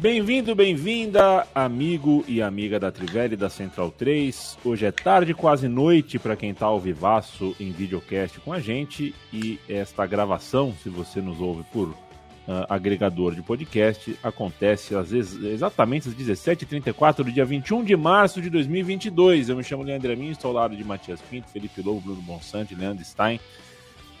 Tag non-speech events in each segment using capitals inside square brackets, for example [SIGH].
Bem-vindo, bem-vinda, amigo e amiga da Trivela e da Central 3. Hoje é tarde, quase noite, para quem está ao vivaço em videocast com a gente. E esta gravação, se você nos ouve por uh, agregador de podcast, acontece às vezes, exatamente às 17h34 do dia 21 de março de 2022. Eu me chamo Leandro Amin, estou ao lado de Matias Pinto, Felipe Lobo, Bruno Bonsante, Leandro Stein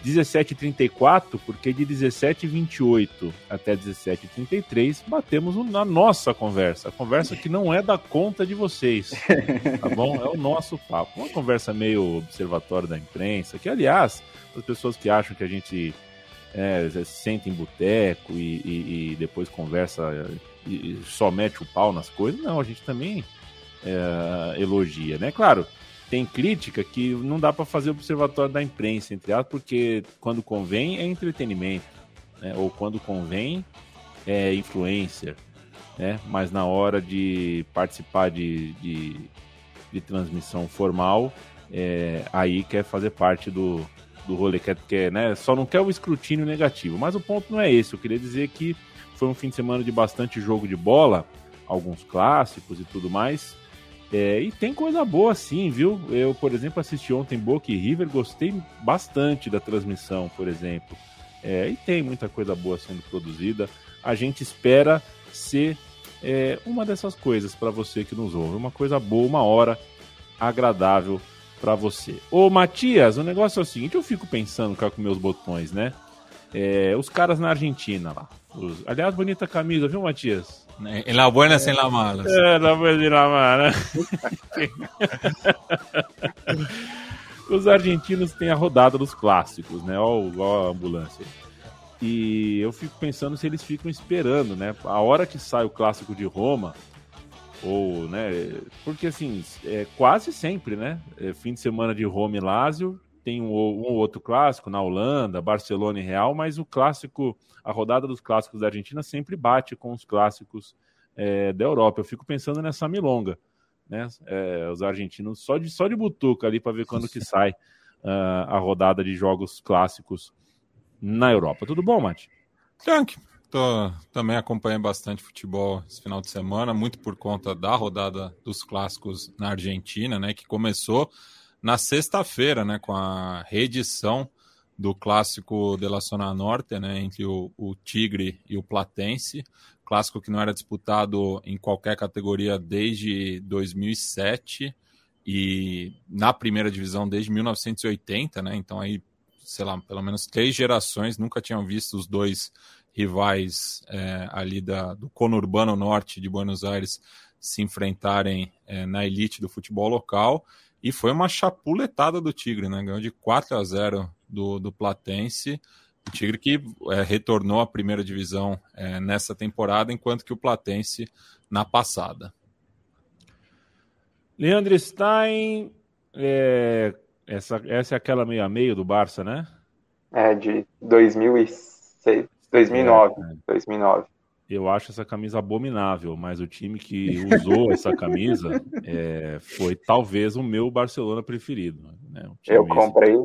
17h34, porque de 17h28 até 17h33 batemos na nossa conversa. A conversa que não é da conta de vocês, tá bom? É o nosso papo. Uma conversa meio observatório da imprensa, que, aliás, as pessoas que acham que a gente é, senta em boteco e, e, e, depois conversa e, só mete o pau nas coisas, não, a gente também é, elogia, né? Claro tem crítica que não dá para fazer observatório da imprensa, entre aspas, porque quando convém é entretenimento, né? ou quando convém é influencer, né? mas na hora de participar de, de, de transmissão formal, é, aí quer fazer parte do, do rolê, quer, quer, né? só não quer o escrutínio negativo. Mas o ponto não é esse, eu queria dizer que foi um fim de semana de bastante jogo de bola, alguns clássicos e tudo mais. É, e tem coisa boa sim, viu? Eu, por exemplo, assisti ontem Boca e River, gostei bastante da transmissão, por exemplo. É, e tem muita coisa boa sendo produzida. A gente espera ser é, uma dessas coisas para você que nos ouve. Uma coisa boa, uma hora agradável para você. Ô Matias, o negócio é o seguinte: eu fico pensando cá com meus botões, né? É, os caras na Argentina lá. Os... Aliás, bonita camisa, viu, Matias? En las buenas y en las malas. É, na buenas e na mala. [LAUGHS] Os argentinos têm a rodada dos clássicos, né? Ó, a ambulância. E eu fico pensando se eles ficam esperando, né? A hora que sai o clássico de Roma, ou, né? Porque assim, é quase sempre, né? É fim de semana de Roma e Lazio, tem um, um outro clássico na Holanda, Barcelona e Real, mas o clássico a rodada dos clássicos da Argentina sempre bate com os clássicos é, da Europa. Eu fico pensando nessa milonga, né? É, os argentinos só de, só de butuca ali para ver quando que [LAUGHS] sai uh, a rodada de jogos clássicos na Europa. Tudo bom, Mate? Tranque. Tô, também acompanhei bastante futebol esse final de semana, muito por conta da rodada dos clássicos na Argentina, né? Que começou na sexta-feira, né? Com a reedição do clássico de la Zona Norte, né, entre o, o, Tigre e o Platense, clássico que não era disputado em qualquer categoria desde 2007 e na primeira divisão desde 1980, né, então aí, sei lá, pelo menos três gerações nunca tinham visto os dois rivais é, ali da, do conurbano norte de Buenos Aires se enfrentarem é, na elite do futebol local, e foi uma chapuletada do Tigre, né? Ganhou de 4 a 0 do, do Platense. O Tigre que é, retornou à primeira divisão é, nessa temporada, enquanto que o Platense na passada. Leandro Stein, é, essa, essa é aquela meio a meio do Barça, né? É, de 2006, 2009. É, 2009. Eu acho essa camisa abominável, mas o time que usou [LAUGHS] essa camisa é, foi talvez o meu Barcelona preferido. Né? eu comprei,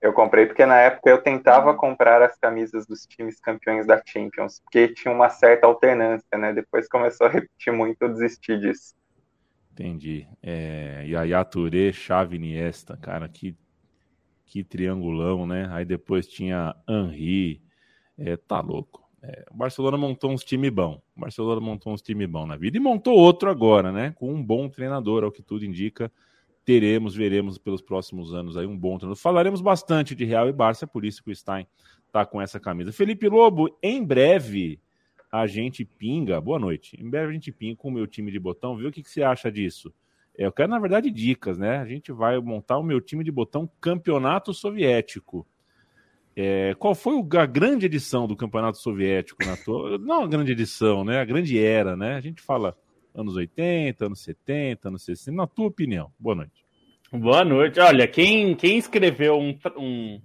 eu comprei porque na época eu tentava comprar as camisas dos times campeões da Champions, porque tinha uma certa alternância, né? Depois começou a repetir muito, eu desisti disso. Entendi. É, Yaya Touré, Xavi Iniesta, cara, que, que triangulão, né? Aí depois tinha Henri, é, tá louco. É, o Barcelona montou uns time bom. O Barcelona montou uns time bom na vida e montou outro agora, né? Com um bom treinador, ao que tudo indica. Teremos, veremos pelos próximos anos aí um bom treinador. Falaremos bastante de Real e Barça, por isso que o Stein tá com essa camisa. Felipe Lobo, em breve, a gente pinga. Boa noite. Em breve a gente pinga com o meu time de botão. Vê o que, que você acha disso. É, eu quero, na verdade, dicas, né? A gente vai montar o meu time de botão Campeonato Soviético. É, qual foi a grande edição do Campeonato Soviético? Na tua... [LAUGHS] Não a grande edição, né? A grande era, né? A gente fala anos 80, anos 70, anos 60. Na tua opinião. Boa noite. Boa noite. Olha, quem, quem escreveu um, um,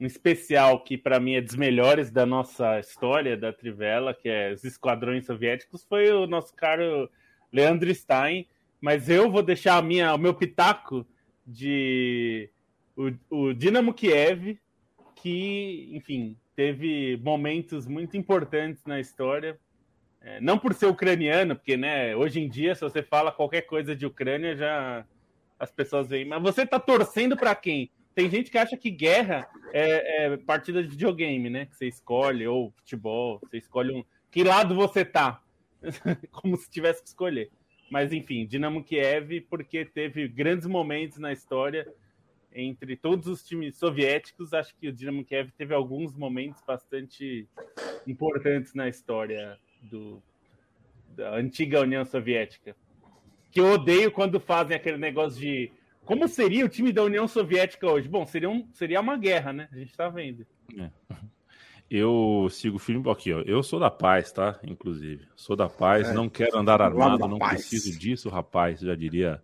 um especial que para mim é dos melhores da nossa história da Trivela, que é os Esquadrões Soviéticos, foi o nosso caro Leandro Stein. Mas eu vou deixar a minha, o meu pitaco de o, o Dinamo Kiev, que, enfim, teve momentos muito importantes na história. É, não por ser ucraniano, porque né, hoje em dia, se você fala qualquer coisa de Ucrânia, já as pessoas veem. Mas você tá torcendo para quem? Tem gente que acha que guerra é, é, partida de videogame, né? Que você escolhe, ou futebol, você escolhe um. Que lado você tá? [LAUGHS] Como se tivesse que escolher. Mas enfim, Dinamo Kiev, porque teve grandes momentos na história entre todos os times soviéticos, acho que o Dinamo Kiev teve alguns momentos bastante importantes na história do, da antiga União Soviética que eu odeio quando fazem aquele negócio de como seria o time da União Soviética hoje? Bom, seria, um, seria uma guerra, né? A gente tá vendo. É. Eu sigo o filme aqui, ó. Eu sou da paz, tá? Inclusive. Sou da paz, é. não quero andar armado, não paz. preciso disso, rapaz, já diria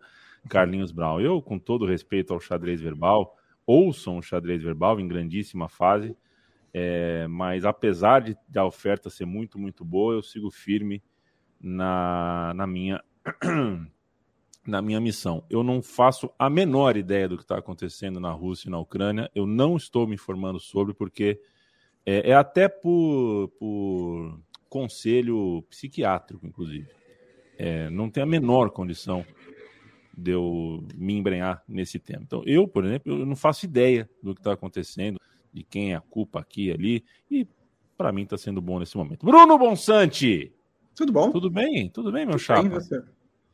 Carlinhos Brown. Eu, com todo respeito ao xadrez verbal, ouçam o xadrez verbal em grandíssima fase, é, mas apesar de a oferta ser muito, muito boa, eu sigo firme na, na minha [CLEARS THROAT] na minha missão. Eu não faço a menor ideia do que está acontecendo na Rússia e na Ucrânia. Eu não estou me informando sobre, porque é, é até por, por, conselho psiquiátrico, inclusive. É, não tem a menor condição de eu me embrenhar nesse tema. Então, eu, por exemplo, eu não faço ideia do que está acontecendo, de quem é a culpa aqui e ali, e para mim está sendo bom nesse momento. Bruno Bonsante! Tudo bom? Tudo bem? Tudo bem, meu Tudo chapa? Bem, você?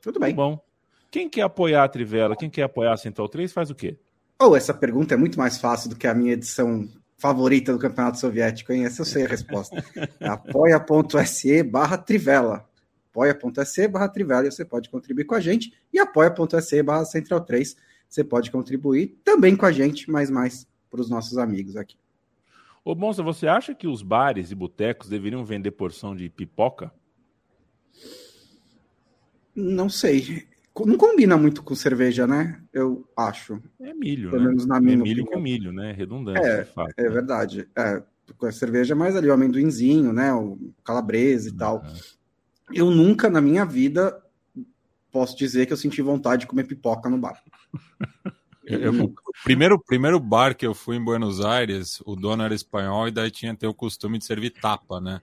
Tudo bem. Tudo bom. Quem quer apoiar a Trivela, quem quer apoiar a Central 3, faz o quê? Oh, essa pergunta é muito mais fácil do que a minha edição favorita do Campeonato Soviético, hein? Essa eu sei a resposta. É [LAUGHS] apoia.se barra Trivela. apoia.se barra Trivela e você pode contribuir com a gente. E apoia.se barra Central 3 você pode contribuir também com a gente, mas mais para os nossos amigos aqui. Ô, Monza, você acha que os bares e botecos deveriam vender porção de pipoca? Não sei não combina muito com cerveja, né? Eu acho. É milho, Pelo né? menos na minha é milho opinião. com milho, né? Redundante, é, fato, É né? verdade. É, com a cerveja mais ali, o amendoinzinho, né? O calabresa e uhum. tal. Eu nunca na minha vida posso dizer que eu senti vontade de comer pipoca no bar. Eu, eu, primeiro, primeiro bar que eu fui em Buenos Aires, o dono era espanhol e daí tinha ter o costume de servir tapa, né?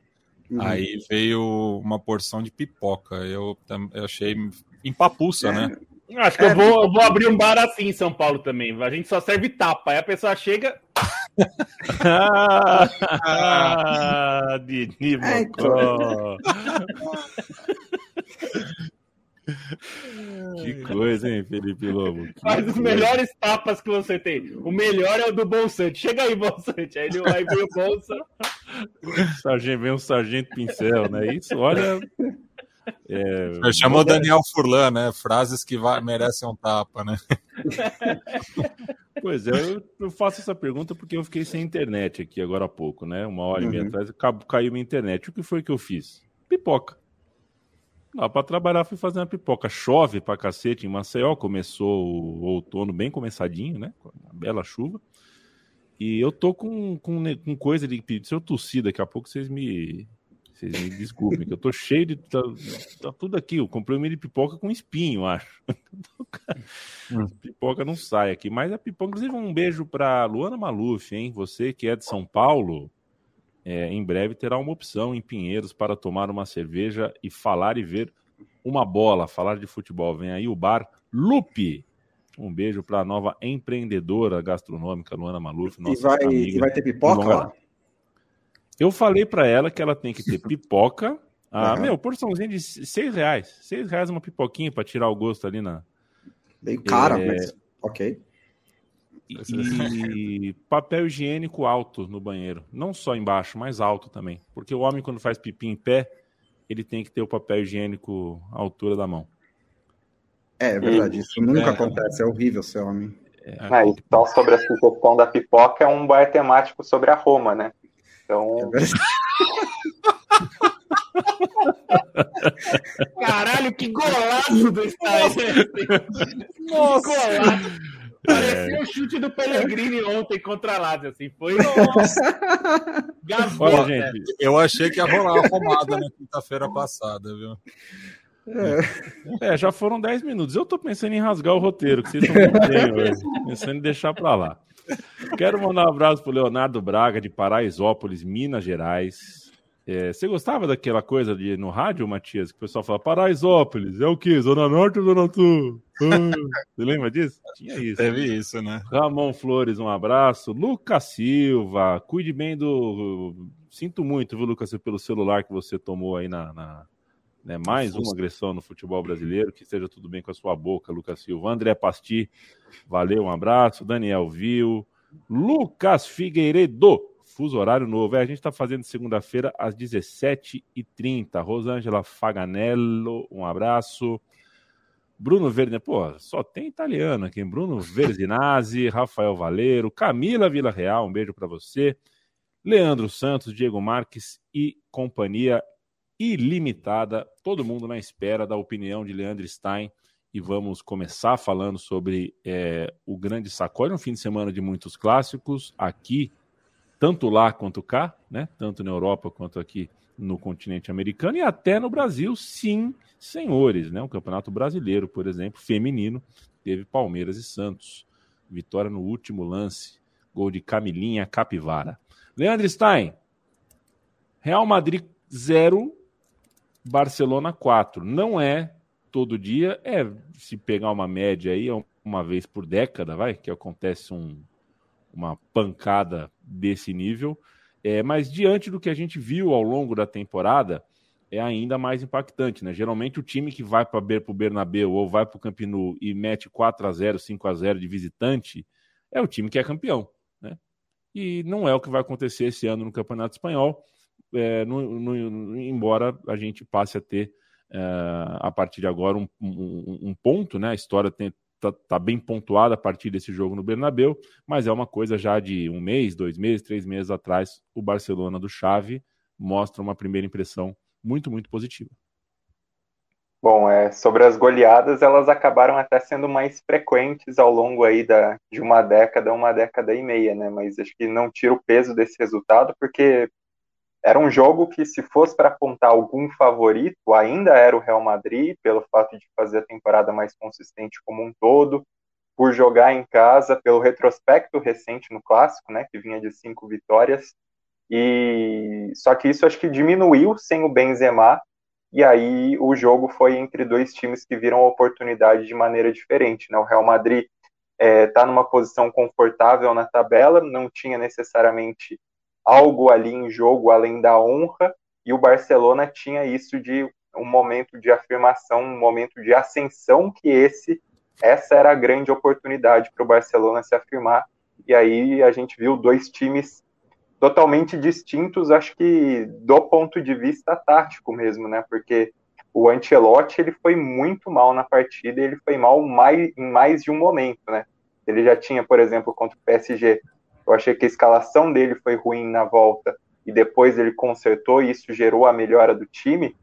Uhum. Aí veio uma porção de pipoca. Eu, eu achei empapuça, é. né? Acho que é, eu, vou, eu vou abrir um bar assim em São Paulo também. A gente só serve tapa. Aí a pessoa chega. Ah, Dini é, então. Que coisa, hein, Felipe Lobo? Que Mas os melhores tapas que você tem. O melhor é o do Bolsante. Chega aí, Bolsante. Aí ele vai ver o Bolsa. Sargento, vem um sargento pincel, né? Isso, olha. É, chamou Daniel Furlan, né? Frases que merecem um tapa, né? [LAUGHS] Pois é, eu, eu, faço essa pergunta porque eu fiquei sem internet aqui agora há pouco, né? Uma hora uhum. e meia uhum. atrás, caiu minha internet. O que foi que eu fiz? Pipoca. Lá para trabalhar fui fazer uma pipoca. Chove pra cacete em Maceió, começou o outono bem começadinho, né? Com uma bela chuva. E eu tô com, com, com coisa de. Se eu tossir daqui a pouco, vocês me, vocês me desculpem, que eu tô cheio de. Tá, tá, tudo aqui. Eu comprei um milho de pipoca com espinho, acho. [LAUGHS] Hum. pipoca não sai aqui. Mas a pipoca, inclusive, um beijo pra Luana Maluf, hein? Você que é de São Paulo, é, em breve terá uma opção em Pinheiros para tomar uma cerveja e falar e ver uma bola, falar de futebol. Vem aí o bar Lupe. Um beijo para a nova empreendedora gastronômica, Luana Maluf. Nossa e, vai, amiga. e vai ter pipoca lá? Eu falei para ela que ela tem que ter [LAUGHS] pipoca. Ah, uhum. meu, porçãozinha de seis reais. Seis reais uma pipoquinha para tirar o gosto ali na. Meio cara, é... mas ok. E papel higiênico alto no banheiro. Não só embaixo, mas alto também. Porque o homem, quando faz pipi em pé, ele tem que ter o papel higiênico à altura da mão. É, é verdade, isso nunca é. acontece, é horrível ser homem. É. Ah, então, sobre a questão da pipoca, é um bar temático sobre a Roma, né? Então. [LAUGHS] Caralho, que golaço do estádio! Nossa! Golaço! Parecia é. o chute do Pellegrini ontem contra a Lazio, assim, foi. Nossa! Olha, gente, eu achei que ia rolar a romada na quinta-feira passada, viu? É. é, já foram 10 minutos. Eu tô pensando em rasgar o roteiro, que vocês estão. Pensando em deixar para lá. Quero mandar um abraço pro Leonardo Braga, de Paraisópolis, Minas Gerais. É, você gostava daquela coisa de no rádio, Matias, que o pessoal fala Paraisópolis, é o quê? Zona Norte ou Zona Sul? Ah, você lembra disso? Tinha isso. Teve isso, né? Ramon Flores, um abraço. Lucas Silva, cuide bem do. Sinto muito, viu, Lucas, pelo celular que você tomou aí na, na né? Mais uma agressão no futebol brasileiro. Que esteja tudo bem com a sua boca, Lucas Silva. André Pasti, valeu, um abraço. Daniel Viu. Lucas Figueiredo, fuso horário novo. É, a gente está fazendo segunda-feira às 17h30. Rosângela Faganello, um abraço. Bruno Verde, pô, só tem italiano aqui. Bruno Verzinazzi, Rafael Valeiro, Camila Vila Real, um beijo para você. Leandro Santos, Diego Marques e companhia ilimitada. Todo mundo na espera da opinião de Leandro Stein. E vamos começar falando sobre é, o grande sacode, um fim de semana de muitos clássicos, aqui, tanto lá quanto cá, né? tanto na Europa quanto aqui no continente americano e até no Brasil, sim, senhores. Né? O Campeonato Brasileiro, por exemplo, feminino, teve Palmeiras e Santos. Vitória no último lance, gol de Camilinha Capivara. Leandro Stein, Real Madrid 0, Barcelona 4. Não é todo dia, é se pegar uma média aí, é uma vez por década, vai, que acontece um, uma pancada desse nível. É, mas diante do que a gente viu ao longo da temporada, é ainda mais impactante, né? Geralmente o time que vai para o Bernabéu ou vai para o Camp Nou e mete 4 a 0 5 a 0 de visitante, é o time que é campeão, né? E não é o que vai acontecer esse ano no Campeonato Espanhol é, no, no, embora a gente passe a ter é, a partir de agora um, um, um ponto, né? A história está tá bem pontuada a partir desse jogo no Bernabéu, mas é uma coisa já de um mês, dois meses, três meses atrás, o Barcelona do Xavi mostra uma primeira impressão muito, muito positiva. Bom, é, sobre as goleadas, elas acabaram até sendo mais frequentes ao longo aí da, de uma década, uma década e meia, né? Mas acho que não tira o peso desse resultado, porque era um jogo que, se fosse para apontar algum favorito, ainda era o Real Madrid, pelo fato de fazer a temporada mais consistente como um todo, por jogar em casa, pelo retrospecto recente no clássico, né, que vinha de cinco vitórias. E só que isso acho que diminuiu sem o Benzema, e aí o jogo foi entre dois times que viram a oportunidade de maneira diferente. Né? O Real Madrid está é, numa posição confortável na tabela, não tinha necessariamente algo ali em jogo além da honra, e o Barcelona tinha isso de um momento de afirmação, um momento de ascensão, que esse essa era a grande oportunidade para o Barcelona se afirmar. E aí a gente viu dois times totalmente distintos, acho que do ponto de vista tático mesmo, né? Porque o Ancelotti ele foi muito mal na partida, ele foi mal mais, em mais de um momento, né? Ele já tinha, por exemplo, contra o PSG, eu achei que a escalação dele foi ruim na volta e depois ele consertou e isso gerou a melhora do time.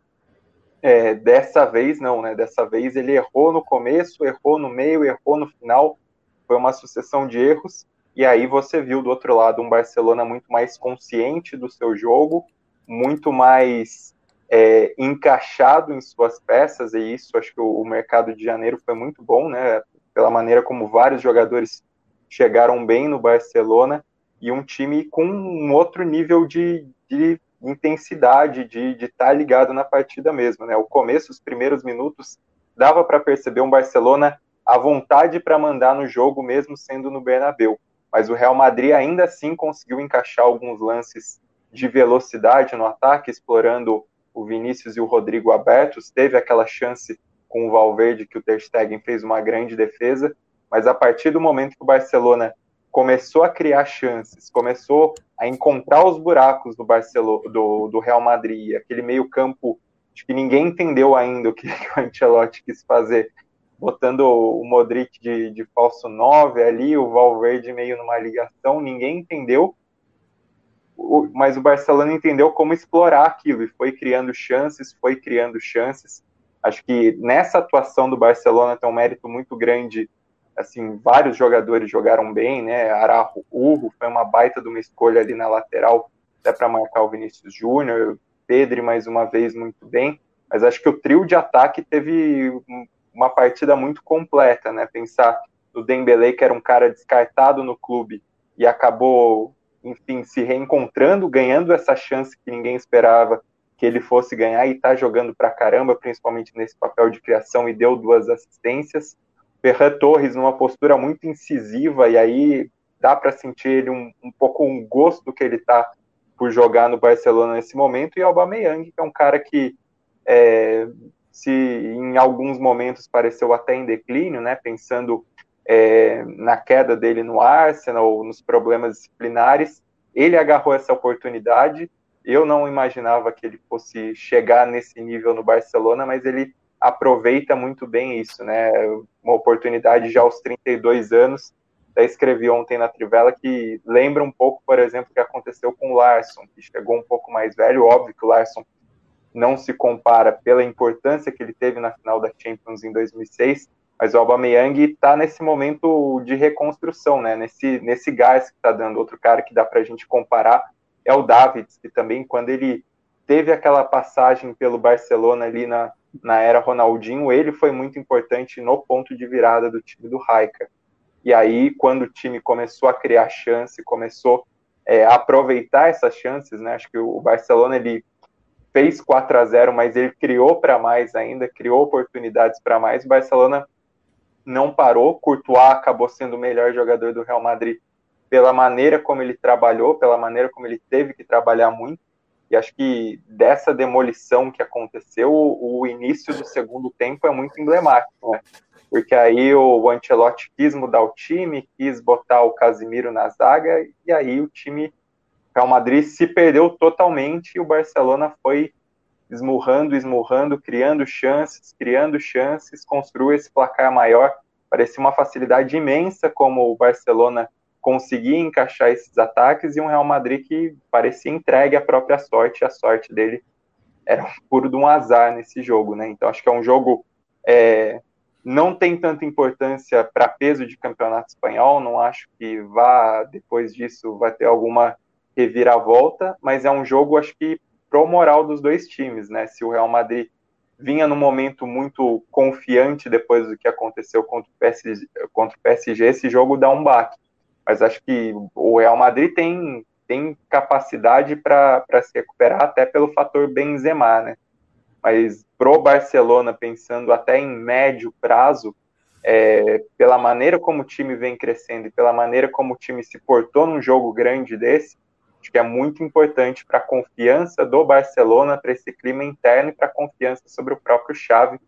É, dessa vez não, né? Dessa vez ele errou no começo, errou no meio, errou no final. Foi uma sucessão de erros. E aí você viu do outro lado um Barcelona muito mais consciente do seu jogo, muito mais é, encaixado em suas peças, e isso acho que o, o mercado de janeiro foi muito bom, né? Pela maneira como vários jogadores chegaram bem no Barcelona e um time com um outro nível de, de intensidade, de estar tá ligado na partida mesmo. Né? O começo, os primeiros minutos, dava para perceber um Barcelona à vontade para mandar no jogo, mesmo sendo no Bernabéu. Mas o Real Madrid ainda assim conseguiu encaixar alguns lances de velocidade no ataque, explorando o Vinícius e o Rodrigo abertos. Teve aquela chance com o Valverde que o Ter Stegen fez uma grande defesa, mas a partir do momento que o Barcelona começou a criar chances, começou a encontrar os buracos do Barcelona, do, do Real Madrid, aquele meio campo Acho que ninguém entendeu ainda o [LAUGHS] que, o Ancelotti quis fazer, botando o Modric de, de falso 9 ali, o Valverde meio numa ligação, ninguém entendeu, mas o Barcelona entendeu como explorar aquilo e foi criando chances, foi criando chances. Acho que nessa atuação do Barcelona tem um mérito muito grande. Assim, vários jogadores jogaram bem, né? Arajo Urro foi uma baita de uma escolha ali na lateral, até para marcar o Vinícius Júnior. Pedro, mais uma vez, muito bem. Mas acho que o trio de ataque teve uma partida muito completa, né? Pensar no Dembele, que era um cara descartado no clube e acabou, enfim, se reencontrando, ganhando essa chance que ninguém esperava que ele fosse ganhar e tá jogando pra caramba, principalmente nesse papel de criação e deu duas assistências. Ferran Torres numa postura muito incisiva e aí dá para sentir ele um, um pouco um gosto que ele tá por jogar no Barcelona nesse momento e Aubameyang, que é um cara que é, se em alguns momentos pareceu até em declínio, né, pensando é, na queda dele no Arsenal, nos problemas disciplinares, ele agarrou essa oportunidade. Eu não imaginava que ele fosse chegar nesse nível no Barcelona, mas ele aproveita muito bem isso, né? Uma oportunidade já aos 32 anos. Até escrevi ontem na Trivela que lembra um pouco, por exemplo, o que aconteceu com o Larson, que chegou um pouco mais velho. Óbvio que o Larson não se compara pela importância que ele teve na final da Champions em 2006, mas o Aubameyang está nesse momento de reconstrução, né? Nesse, nesse gás que está dando. Outro cara que dá para a gente comparar é o Davids, que também, quando ele teve aquela passagem pelo Barcelona ali na, na era Ronaldinho, ele foi muito importante no ponto de virada do time do Raika. E aí, quando o time começou a criar chance, começou é, a aproveitar essas chances, né? Acho que o Barcelona ele fez 4 a 0 mas ele criou para mais ainda, criou oportunidades para mais. O Barcelona não parou, Courtois acabou sendo o melhor jogador do Real Madrid pela maneira como ele trabalhou, pela maneira como ele teve que trabalhar muito. E acho que dessa demolição que aconteceu, o, início do segundo tempo é muito emblemático, né? Porque aí o Ancelotti quis mudar o time, quis botar o Casimiro na zaga, e aí o time Real Madrid se perdeu totalmente e o Barcelona foi esmurrando, esmurrando, criando chances, criando chances, construiu esse placar maior. Parecia uma facilidade imensa como o Barcelona conseguia encaixar esses ataques e um Real Madrid que parecia entregue à própria sorte, a sorte dele era puro de um azar nesse jogo, né? Então acho que é um jogo é, não tem tanta importância para peso de campeonato espanhol, não acho que vá depois disso vai ter alguma reviravolta, mas é um jogo acho que pro moral dos dois times, né? Se o Real Madrid vinha num momento muito confiante depois do que aconteceu contra o PSG, contra o PSG esse jogo dá um baque mas acho que o Real Madrid tem, tem capacidade para se recuperar até pelo fator Benzema, né? Mas pro Barcelona, pensando até em médio prazo, é, pela maneira como o time vem crescendo e pela maneira como o time se portou num jogo grande desse, acho que é muito importante para a confiança do Barcelona, para esse clima interno e para a confiança sobre o próprio Xavi,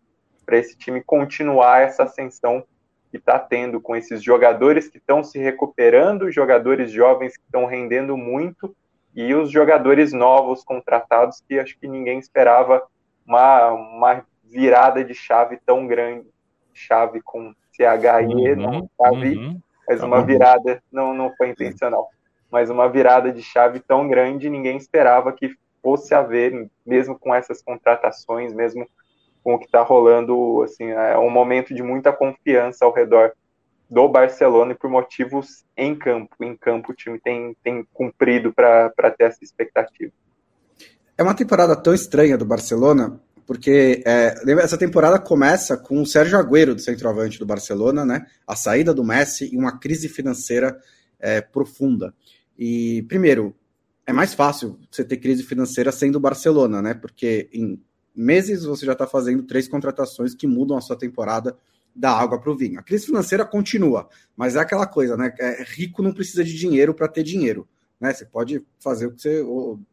para esse time continuar essa ascensão que está tendo com esses jogadores que estão se recuperando, jogadores jovens que estão rendendo muito e os jogadores novos contratados que acho que ninguém esperava uma, uma virada de chave tão grande, chave com CHI, uhum, não chave, uhum, mas tá uma virada, não, não foi intencional, mas uma virada de chave tão grande, ninguém esperava que fosse haver, mesmo com essas contratações, mesmo com o que está rolando, assim, é um momento de muita confiança ao redor do Barcelona e por motivos em campo. Em campo o time tem, tem cumprido para ter essa expectativa. É uma temporada tão estranha do Barcelona, porque é, essa temporada começa com o Sérgio Agüero, do centroavante do Barcelona, né? A saída do Messi e uma crise financeira é, profunda. E, primeiro, é mais fácil você ter crise financeira sendo o Barcelona, né? Porque em meses você já está fazendo três contratações que mudam a sua temporada da água para o vinho. A crise financeira continua, mas é aquela coisa, né? É, rico não precisa de dinheiro para ter dinheiro. Né? Você pode fazer o que você.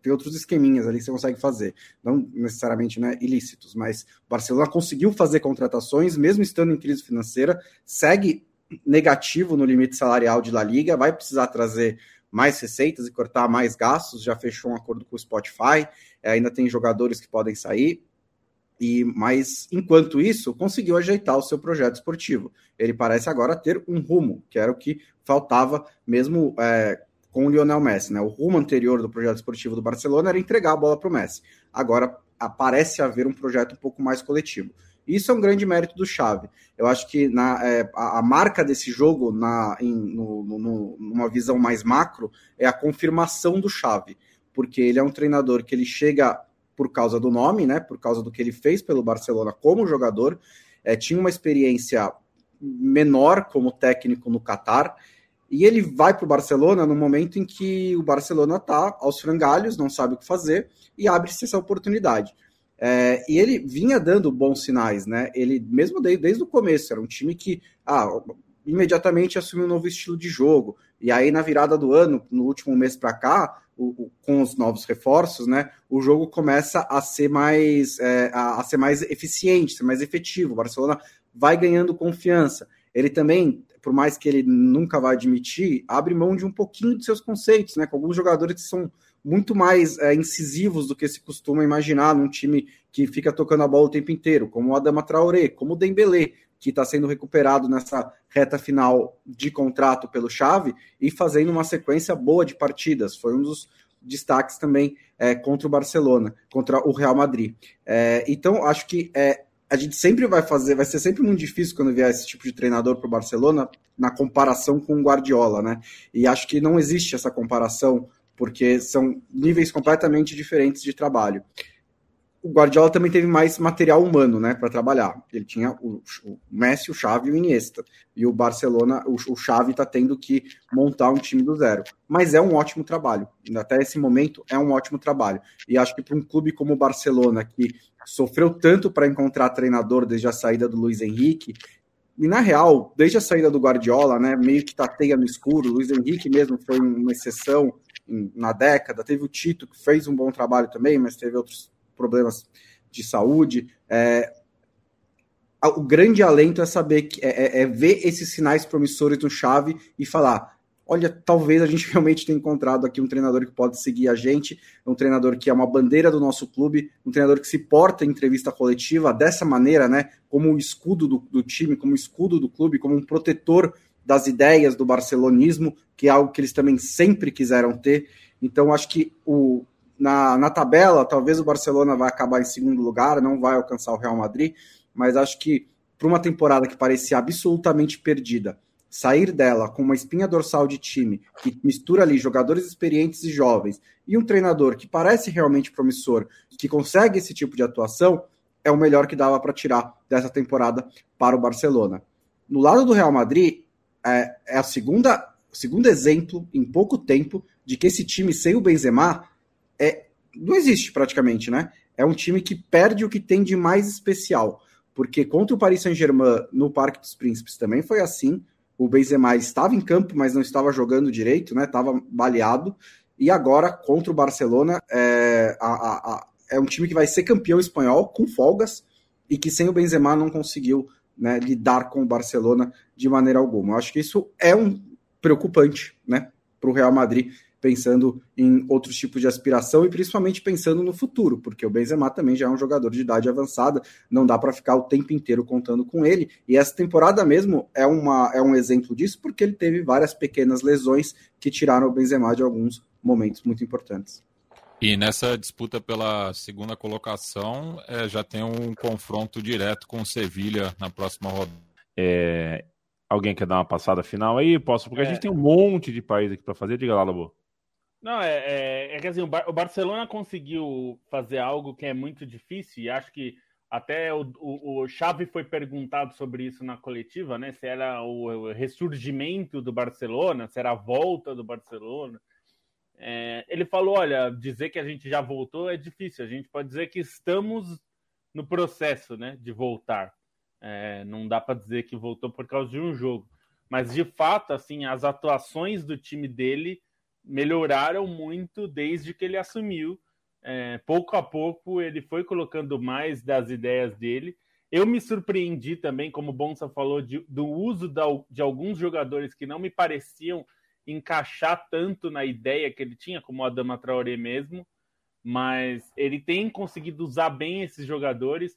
Tem outros esqueminhas ali que você consegue fazer. Não necessariamente né, ilícitos, mas o Barcelona conseguiu fazer contratações, mesmo estando em crise financeira, segue negativo no limite salarial de La Liga, vai precisar trazer mais receitas e cortar mais gastos, já fechou um acordo com o Spotify, ainda tem jogadores que podem sair, E mas enquanto isso, conseguiu ajeitar o seu projeto esportivo. Ele parece agora ter um rumo, que era o que faltava mesmo é, com o Lionel Messi. Né? O rumo anterior do projeto esportivo do Barcelona era entregar a bola para o Messi. Agora parece haver um projeto um pouco mais coletivo. Isso é um grande mérito do Xavi. Eu acho que na, é, a, a, marca desse jogo, na, em, no, no, numa visão mais macro, é a confirmação do Xavi, porque ele é um treinador que ele chega por causa do nome, né, por causa do que ele fez pelo Barcelona como jogador, é, tinha uma experiência menor como técnico no Catar, e ele vai para o Barcelona no momento em que o Barcelona está aos frangalhos, não sabe o que fazer, e abre-se essa oportunidade. É, e ele vinha dando bons sinais, né? Ele, mesmo desde, desde o começo, era um time que ah, imediatamente assumiu um novo estilo de jogo. E aí, na virada do ano, no último mês para cá, o, o, com os novos reforços, né? O jogo começa a ser mais é, a, a, ser mais eficiente, ser mais efetivo. O Barcelona vai ganhando confiança. Ele também, por mais que ele nunca vá admitir, abre mão de um pouquinho de seus conceitos, né? Com alguns jogadores que são muito mais é, incisivos do que se costuma imaginar num time que fica tocando a bola o tempo inteiro, como o Adama Traoré, como o Dembélé, que está sendo recuperado nessa reta final de contrato pelo Chave e fazendo uma sequência boa de partidas. Foi um dos destaques também é, contra o Barcelona, contra o Real Madrid. É, então, acho que é, a gente sempre vai fazer, vai ser sempre muito difícil quando vier esse tipo de treinador para o Barcelona na comparação com o Guardiola, né? E acho que não existe essa comparação porque são níveis completamente diferentes de trabalho. O Guardiola também teve mais material humano, né, para trabalhar. Ele tinha o, o, Messi, o Xavi e o Iniesta. E o Barcelona, o, o Xavi está tendo que montar um time do zero. Mas é um ótimo trabalho. Até esse momento é um ótimo trabalho. E acho que para um clube como o Barcelona, que sofreu tanto para encontrar treinador desde a saída do Luiz Henrique, e na real, desde a saída do Guardiola, né, meio que tateia no escuro, Luiz Henrique mesmo foi uma exceção, na década. Teve o Tito, que fez um bom trabalho também, mas teve outros problemas de saúde. É, o grande alento é saber que é, é, é, ver esses sinais promissores do Chave e falar: olha, talvez a gente [LAUGHS] realmente tenha encontrado aqui um treinador que pode seguir a gente, um treinador que é uma bandeira do nosso clube, um treinador que se porta em entrevista coletiva dessa maneira, né? Como um escudo do, do time, como escudo do clube, como um protetor das ideias do barcelonismo, que é algo que eles também sempre quiseram ter. Então, acho que o, na, na tabela, talvez o Barcelona vai acabar em segundo lugar, não vai alcançar o Real Madrid, mas acho que para uma temporada que parecia absolutamente perdida, sair dela com uma espinha dorsal de time que mistura ali jogadores experientes e jovens e um treinador que parece realmente promissor, que consegue esse tipo de atuação, é o melhor que dava para tirar dessa temporada para o Barcelona. No lado do Real Madrid, é, é a segunda, segundo exemplo em pouco tempo de que esse time sem o Benzema é, não existe praticamente, né? É um time que perde o que tem de mais especial. Porque contra o Paris Saint-Germain no Parque dos Príncipes também foi assim. O Benzema estava em campo, mas não estava jogando direito, né? Estava baleado. E agora, contra o Barcelona, é, a, a, a, é um time que vai ser campeão espanhol com folgas e que sem o Benzema não conseguiu né, lidar com o Barcelona de maneira alguma. Eu acho que isso é um preocupante né, para o Real Madrid, pensando em outros tipos de aspiração e principalmente pensando no futuro, porque o Benzema também já é um jogador de idade avançada, não dá para ficar o tempo inteiro contando com ele. E essa temporada mesmo é, uma, é um exemplo disso, porque ele teve várias pequenas lesões que tiraram o Benzema de alguns momentos muito importantes. E nessa disputa pela segunda colocação, é, já tem um confronto direto com o Sevilha na próxima rodada. É, alguém quer dar uma passada final aí? Posso? Porque é. a gente tem um monte de país aqui para fazer. Diga lá, Labo. Não, é, é, é, que assim, o, Bar o, Barcelona conseguiu fazer algo que é muito difícil e acho que até o, o, Xavi foi perguntado sobre isso na coletiva, né? Se era o ressurgimento do Barcelona, se era a volta do Barcelona. É, ele falou: olha, dizer que a gente já voltou é difícil, a gente pode dizer que estamos no processo né, de voltar. É, não dá para dizer que voltou por causa de um jogo. Mas de fato, assim, as atuações do time dele melhoraram muito desde que ele assumiu. É, pouco a pouco ele foi colocando mais das ideias dele. Eu me surpreendi também, como o Bonsa falou, de, do uso da, de alguns jogadores que não me pareciam encaixar tanto na ideia que ele tinha, como o Adama Traoré mesmo, mas ele tem conseguido usar bem esses jogadores.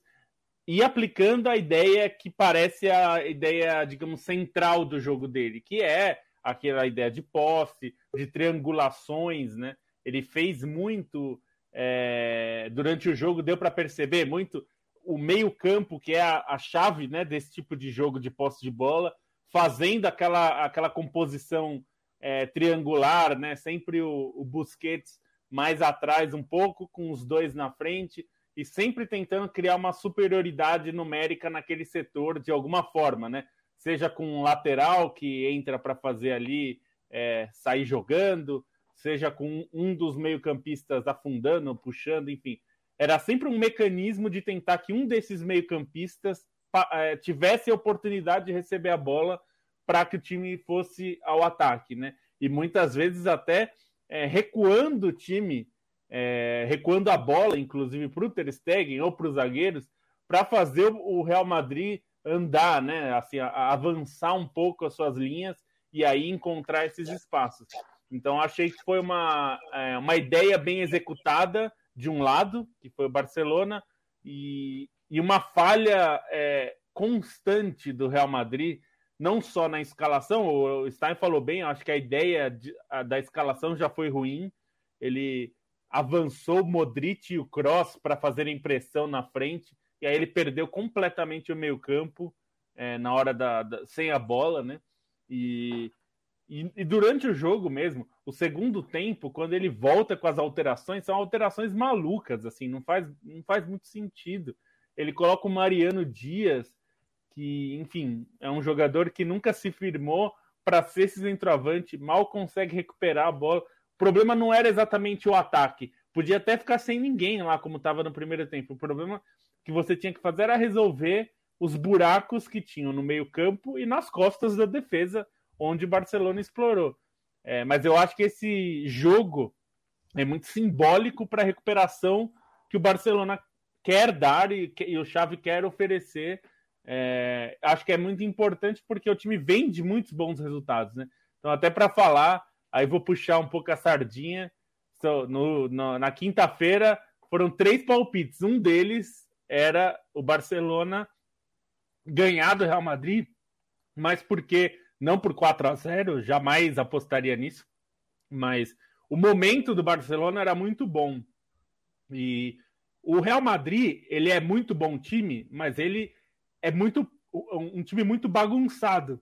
e aplicando a ideia que parece a ideia, digamos, central do jogo dele, que é aquela ideia de posse, de triangulações, né? Ele fez muito é, durante o jogo, deu para perceber muito o meio-campo, que é a, a, chave né, desse tipo de jogo de posse de bola, fazendo aquela, aquela composição é, triangular, né? Sempre o, o Busquets mais atrás um pouco, com os dois na frente, e sempre tentando criar uma superioridade numérica naquele setor de alguma forma, né? Seja com um lateral que entra para fazer ali é, sair jogando, seja com um dos meio-campistas afundando, puxando, enfim. Era sempre um mecanismo de tentar que um desses meio-campistas é, tivesse a oportunidade de receber a bola para que o time fosse ao ataque, né? E muitas vezes até é, recuando o time é, recuando a bola, inclusive para o Ter Stegen ou para os zagueiros, para fazer o Real Madrid andar, né? Assim, avançar um pouco as suas linhas e aí encontrar esses espaços. Então achei que foi uma, é, uma ideia bem executada de um lado, que foi o Barcelona, e, e uma falha é, constante do Real Madrid, não só na escalação, o Stein falou bem, acho que a ideia de, a, da escalação já foi ruim. Ele avançou o Modric e o Cross para fazer impressão na frente, e aí ele perdeu completamente o meio-campo é, na hora da, da, sem a bola, né? E, e, e, durante o jogo mesmo, o segundo tempo, quando ele volta com as alterações, são alterações malucas, assim, não faz, não faz muito sentido. Ele coloca o Mariano Dias, que, enfim, é um jogador que nunca se firmou para ser esse centroavante, mal consegue recuperar a bola problema não era exatamente o ataque. Podia até ficar sem ninguém lá, como estava no primeiro tempo. O problema que você tinha que fazer era resolver os buracos que tinham no meio-campo e nas costas da defesa, onde o Barcelona explorou. É, mas eu acho que esse jogo é muito simbólico para a recuperação que o Barcelona quer dar e, e o Xavi quer oferecer. É, acho que é muito importante porque o time vem de muitos bons resultados, né? Então, até para falar, Aí vou puxar um pouco a sardinha. So, no, no, na quinta-feira foram três palpites. Um deles era o Barcelona ganhar do Real Madrid, mas porque não por 4 a 0, jamais apostaria nisso, mas o momento do Barcelona era muito bom. E o Real Madrid, ele é muito bom time, mas ele é muito um time muito bagunçado.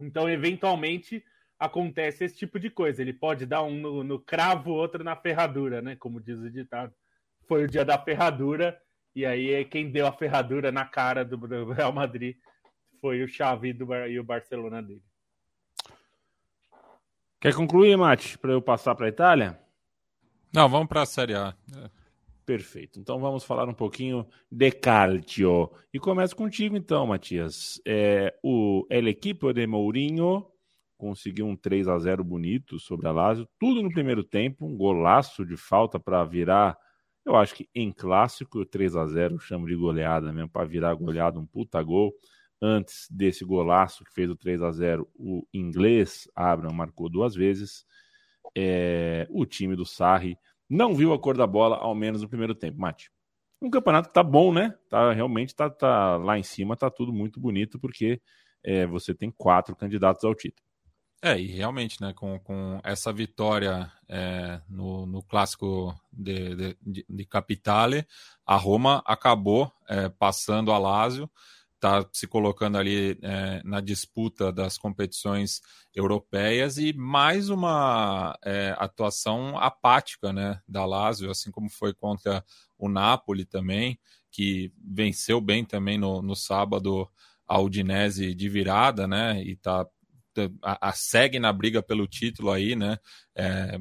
Então, eventualmente, acontece esse tipo de coisa. Ele pode dar um no, no cravo, outro na ferradura, né? Como diz o ditado. Foi o dia da ferradura, e aí quem deu a ferradura na cara do, do Real Madrid foi o Xavi do, e o Barcelona dele. Quer concluir, Mate, para eu passar para a Itália? Não, vamos para a Série A. Perfeito. Então vamos falar um pouquinho de calcio. E começo contigo então, Matias. É, o El Equipo de Mourinho conseguiu um 3 a 0 bonito sobre a Lazio, tudo no primeiro tempo, um golaço de falta para virar, eu acho que em clássico, 3 a 0 chamo de goleada mesmo, para virar goleada, um puta gol. Antes desse golaço que fez o 3 a 0 o inglês Abraham marcou duas vezes. É, o time do Sarri não viu a cor da bola, ao menos no primeiro tempo, Mate. Um campeonato que tá bom, né? Tá, realmente tá, tá lá em cima, tá tudo muito bonito, porque é, você tem quatro candidatos ao título. É, e realmente, né, com, com essa vitória é, no, no clássico de, de, de, Capitale, a Roma acabou é, passando a Lazio, está se colocando ali é, na disputa das competições europeias e mais uma é, atuação apática né, da Lazio, assim como foi contra o Napoli também, que venceu bem também no, no sábado a Udinese de virada, né, e está a, a, segue na briga pelo título aí, né? É,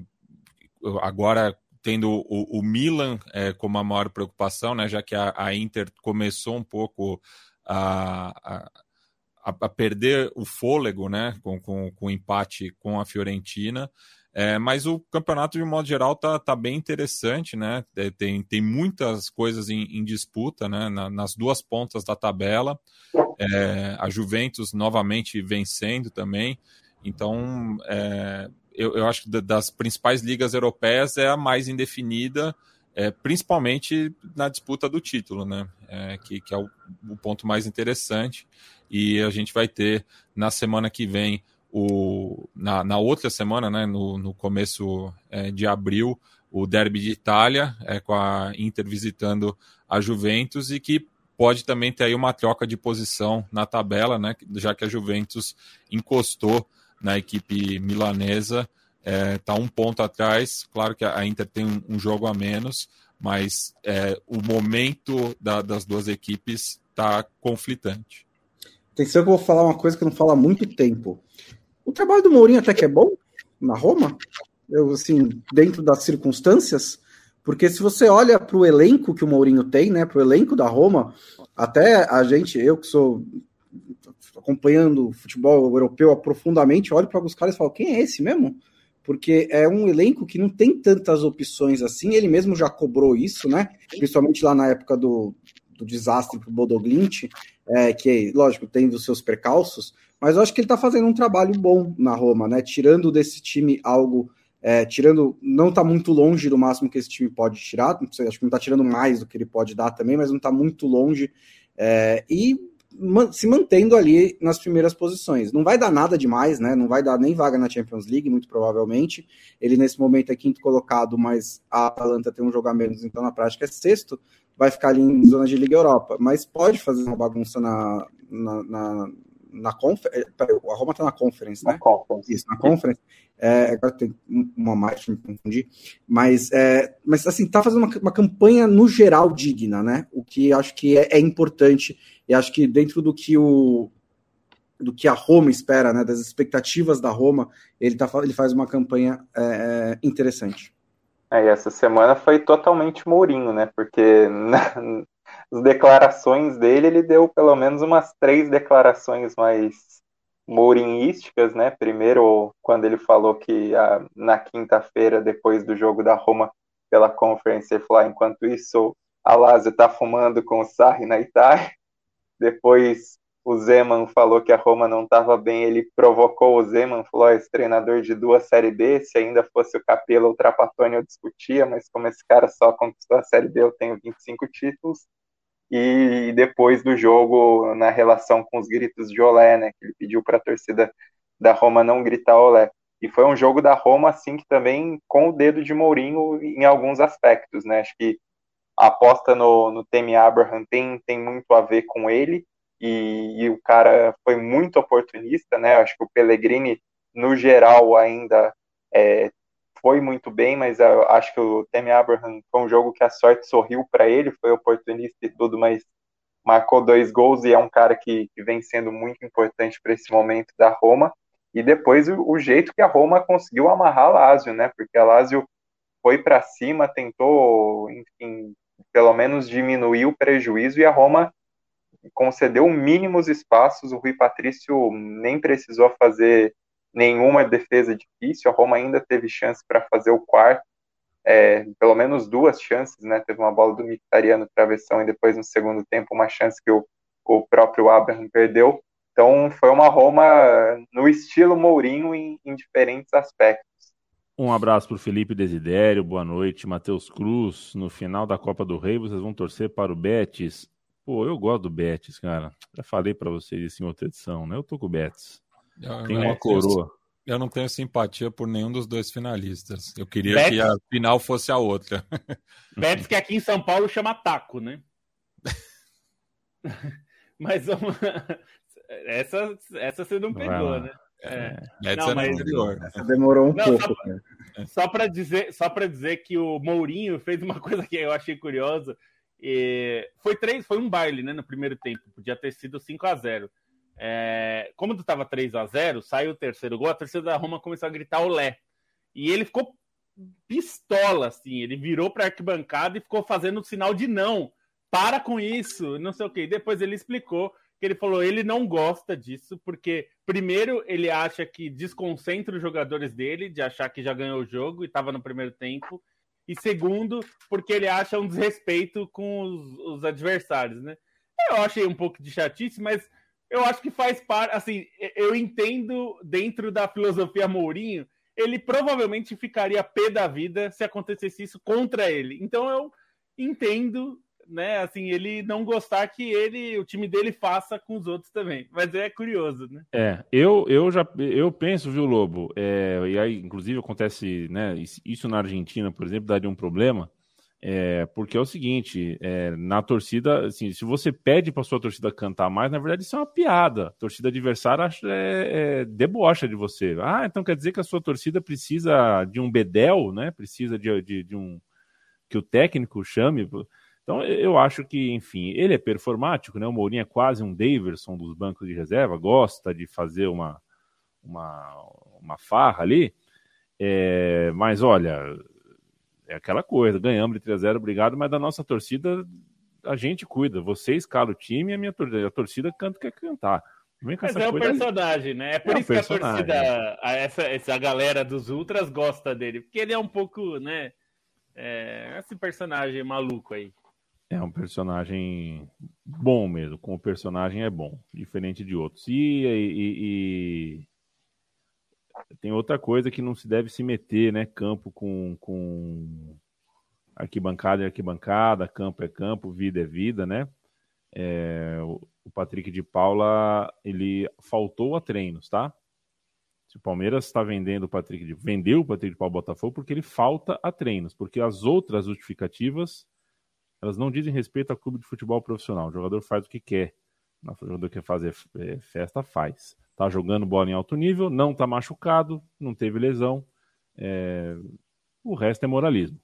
agora tendo o, o Milan é, como a maior preocupação, né? Já que a, a Inter começou um pouco a, a, a, perder o fôlego, né? Com, com, com o empate com a Fiorentina. É, mas o campeonato, de modo geral, tá, tá bem interessante, né? É, tem, tem muitas coisas em, em disputa, né? Na, nas duas pontas da tabela. É, a Juventus novamente vencendo também. Então, é, eu, eu, acho que das principais ligas europeias é a mais indefinida. é, principalmente na disputa do título, né? É, que, que é o, o, ponto mais interessante. E a gente vai ter na semana que vem, o, na, na outra semana, né, no, no começo é, de abril, o Derby de Itália, é, com a Inter visitando a Juventus, e que pode também ter aí uma troca de posição na tabela, né, já que a Juventus encostou na equipe milanesa está é, tá um ponto atrás. Claro que a Inter tem um, um jogo a menos, mas é, o momento da, das duas equipes está conflitante. Atenção que eu vou falar uma coisa que não fala há muito tempo. O trabalho do Mourinho até que é bom na Roma, eu assim, dentro das circunstâncias, porque se você olha para o elenco que o Mourinho tem, né, para o elenco da Roma, até a gente, eu que sou acompanhando o futebol europeu profundamente, olho para alguns caras e falo, quem é esse mesmo? porque é um elenco que não tem tantas opções assim. Ele mesmo já cobrou isso, né? Principalmente lá na época do, do desastre para o Bodoglint, é, que, lógico, tem os seus percalços, mas eu acho que ele está fazendo um trabalho bom na Roma, né? Tirando desse time algo. É, tirando, não está muito longe do máximo que esse time pode tirar, sei, acho que não está tirando mais do que ele pode dar também, mas não está muito longe. É, e se mantendo ali nas primeiras posições. Não vai dar nada demais, né? Não vai dar nem vaga na Champions League, muito provavelmente. Ele nesse momento é quinto colocado, mas a Atalanta tem um jogo a menos, então na prática é sexto. Vai ficar ali em zona de Liga Europa, mas pode fazer uma bagunça na, na, na, na conferência. A Roma está na conference, né? Na conference. Isso, na conference. É, agora tem uma mais, me confundi. Mas, é, mas assim, tá fazendo uma, uma, campanha no geral digna, né? O que acho que é, é importante e acho que dentro do que o do que a Roma espera, né, das expectativas da Roma, ele, tá, ele faz uma campanha é, é interessante. É, e essa semana foi totalmente Mourinho, né? Porque [LAUGHS] nas declarações dele, ele deu pelo menos umas três declarações mais mourinhísticas, né? Primeiro, quando ele falou que a, na quinta-feira, depois do jogo da Roma pela Conference, ele falou, ah, enquanto isso, a Lazio está fumando com o Sarri na Itália. [LAUGHS] Depois o Zeman falou que a Roma não estava bem, ele provocou o Zeman, falou, esse treinador de duas Série B, se ainda fosse o Capello ou o Trapattoni eu discutia, mas como esse cara só conquistou a Série B, eu tenho 25 títulos. E depois do jogo, na relação com os gritos de Olé, né, que ele pediu para a torcida da Roma não gritar Olé. E foi um jogo da Roma, assim, que também com o dedo de Mourinho em alguns aspectos, né, acho que a aposta no, no Temi Abraham tem, tem muito a ver com ele, e, e, o cara foi muito oportunista, né? Acho que o Pellegrini, no geral, ainda é, foi muito bem, mas eu acho que o Temi Abraham foi um jogo que a sorte sorriu para ele, foi oportunista e tudo, mas marcou dois gols e é um cara que, que vem sendo muito importante para esse momento da Roma. E depois o, o, jeito que a Roma conseguiu amarrar a Lazio, né? Porque a Lazio foi para cima, tentou, enfim, pelo menos diminuir o prejuízo e a Roma concedeu mínimos espaços. O Rui Patrício nem precisou fazer nenhuma defesa difícil. A Roma ainda teve chance para fazer o quarto, é, pelo menos duas chances, né? Teve uma bola do Mictariano travessão e depois no segundo tempo uma chance que o, o próprio Abraham perdeu. Então foi uma Roma no estilo Mourinho em, em diferentes aspectos. Um abraço para o Felipe Desidério, boa noite. Matheus Cruz, no final da Copa do Rei, vocês vão torcer para o Betis. Pô, eu gosto do Betis, cara. Já falei para vocês isso em outra edição, né? Eu tô com o Betis. Eu, Tem uma coroa. Eu não tenho simpatia por nenhum dos dois finalistas. Eu queria Betis... que a final fosse a outra. [LAUGHS] Betis que aqui em São Paulo chama taco, né? [LAUGHS] Mas uma... essa, essa você não pegou, né? É. é. Não, mas... Essa demorou um não, pouco. Só, só para dizer, só para dizer que o Mourinho fez uma [LAUGHS] coisa que eu achei curiosa. E foi três, foi um baile, né, no primeiro tempo. Podia ter sido 5 a 0. É, como estava 3 a 0, saiu o terceiro gol, a torcida da Roma começou a gritar olé. E ele ficou pistola, assim. Ele virou para a arquibancada e ficou fazendo o sinal de não. Para com isso, não sei o quê. Depois ele explicou que ele falou ele não gosta disso, porque primeiro ele acha que desconcentra os jogadores dele, de achar que já ganhou o jogo e estava no primeiro tempo, e segundo, porque ele acha um desrespeito com os, os, adversários, né? Eu achei um pouco de chatice, mas eu acho que faz parte, assim, eu entendo dentro da filosofia Mourinho ele provavelmente ficaria pé da vida se acontecesse isso contra ele. Então eu entendo, né, assim, ele não gostar que ele, o time dele faça com os outros também. Mas é curioso, né? É, eu, eu já eu penso, viu, Lobo? É, e aí, inclusive, acontece, né? Isso na Argentina, por exemplo, daria um problema. É, porque é o seguinte, é, na torcida, assim, se você pede para sua torcida cantar mais, na verdade isso é uma piada. Torcida adversária acha, é, é, debocha de você. Ah, então quer dizer que a sua torcida precisa de um bedel, né? Precisa de, de, de um que o técnico chame. Então eu acho que, enfim, ele é performático, né? O Mourinho é quase um Daverson dos bancos de reserva, gosta de fazer uma uma, uma farra ali. É, mas olha, é aquela coisa, ganhamos de 3 a 0 obrigado, mas da nossa torcida a gente cuida. Você escala o time e a minha torcida, a torcida canta quer cantar. Mas é o personagem, ali. né? É por é isso que a torcida, a, essa, essa galera dos Ultras gosta dele, porque ele é um pouco, né? É, esse personagem maluco aí. É um personagem bom mesmo, como o personagem é bom, diferente de outros. E, e, e, tem outra coisa que não se deve se meter, né? Campo com, com arquibancada é arquibancada, campo é campo, vida é vida, né? É, o Patrick de Paula, ele faltou a treinos, tá? Se o Palmeiras está vendendo o Patrick de vendeu o Patrick de Paula Botafogo porque ele falta a treinos, porque as outras justificativas elas não dizem respeito ao clube de futebol profissional. O jogador faz o que quer. O jogador quer fazer é, festa, faz tá jogando bola em alto nível, não tá machucado, não teve lesão. É... O resto é moralismo.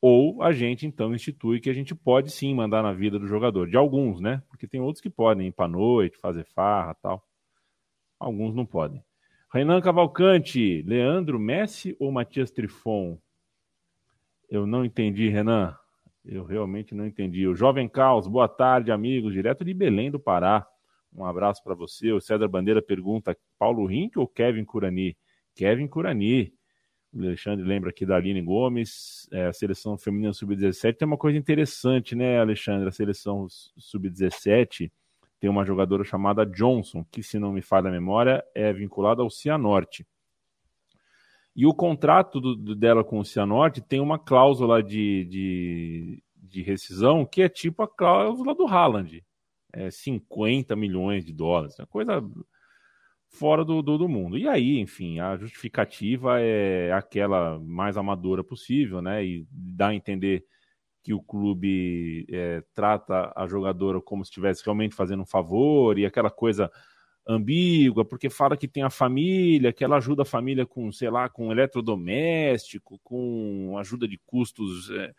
Ou a gente então institui que a gente pode sim mandar na vida do jogador, de alguns, né? Porque tem outros que podem ir para noite, fazer farra tal. Alguns não podem. Renan Cavalcante, Leandro Messi ou Matias Trifon? Eu não entendi, Renan. Eu realmente não entendi. O Jovem Caos, boa tarde, amigos, direto de Belém do Pará. Um abraço para você. O César Bandeira pergunta: Paulo Rink ou Kevin Curani? Kevin Curani. O Alexandre lembra aqui da Aline Gomes, é, a seleção feminina sub-17. Tem uma coisa interessante, né, Alexandre? A seleção sub-17 tem uma jogadora chamada Johnson, que, se não me falha a memória, é vinculada ao Cianorte. E o contrato do, do, dela com o Cianorte tem uma cláusula de, de, de rescisão que é tipo a cláusula do Haaland é, 50 milhões de dólares, é coisa fora do, do, do, mundo. E aí, enfim, a justificativa é aquela mais amadora possível, né? E dá a entender que o clube é, trata a jogadora como se estivesse realmente fazendo um favor e aquela coisa ambígua, porque fala que tem a família, que ela ajuda a família com, sei lá, com eletrodoméstico, com ajuda de custos, é,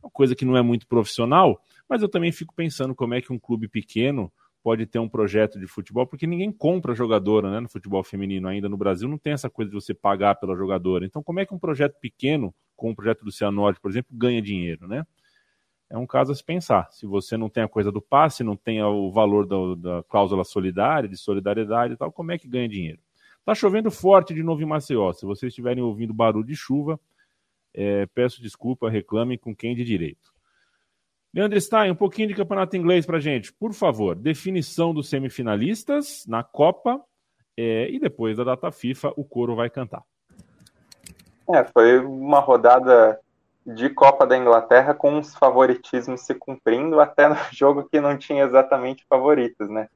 uma coisa que não é muito profissional. Mas eu também fico pensando como é que um clube pequeno pode ter um projeto de futebol, porque ninguém compra jogadora né, no futebol feminino ainda no Brasil, não tem essa coisa de você pagar pela jogadora. Então, como é que um projeto pequeno, como o projeto do Cianorte, por exemplo, ganha dinheiro, né? É um caso a se pensar. Se você não tem a coisa do passe, não tem o valor da, da cláusula solidária, de solidariedade e tal, como é que ganha dinheiro? Tá chovendo forte de novo em Maceió. Se vocês estiverem ouvindo barulho de chuva, é, peço desculpa, reclame com quem de direito. Leandro Stein, um pouquinho de campeonato inglês para gente, por favor. Definição dos semifinalistas na Copa é, e depois da data FIFA, o coro vai cantar. É, foi uma rodada de Copa da Inglaterra com os favoritismos se cumprindo, até no [LAUGHS] jogo que não tinha exatamente favoritos, né?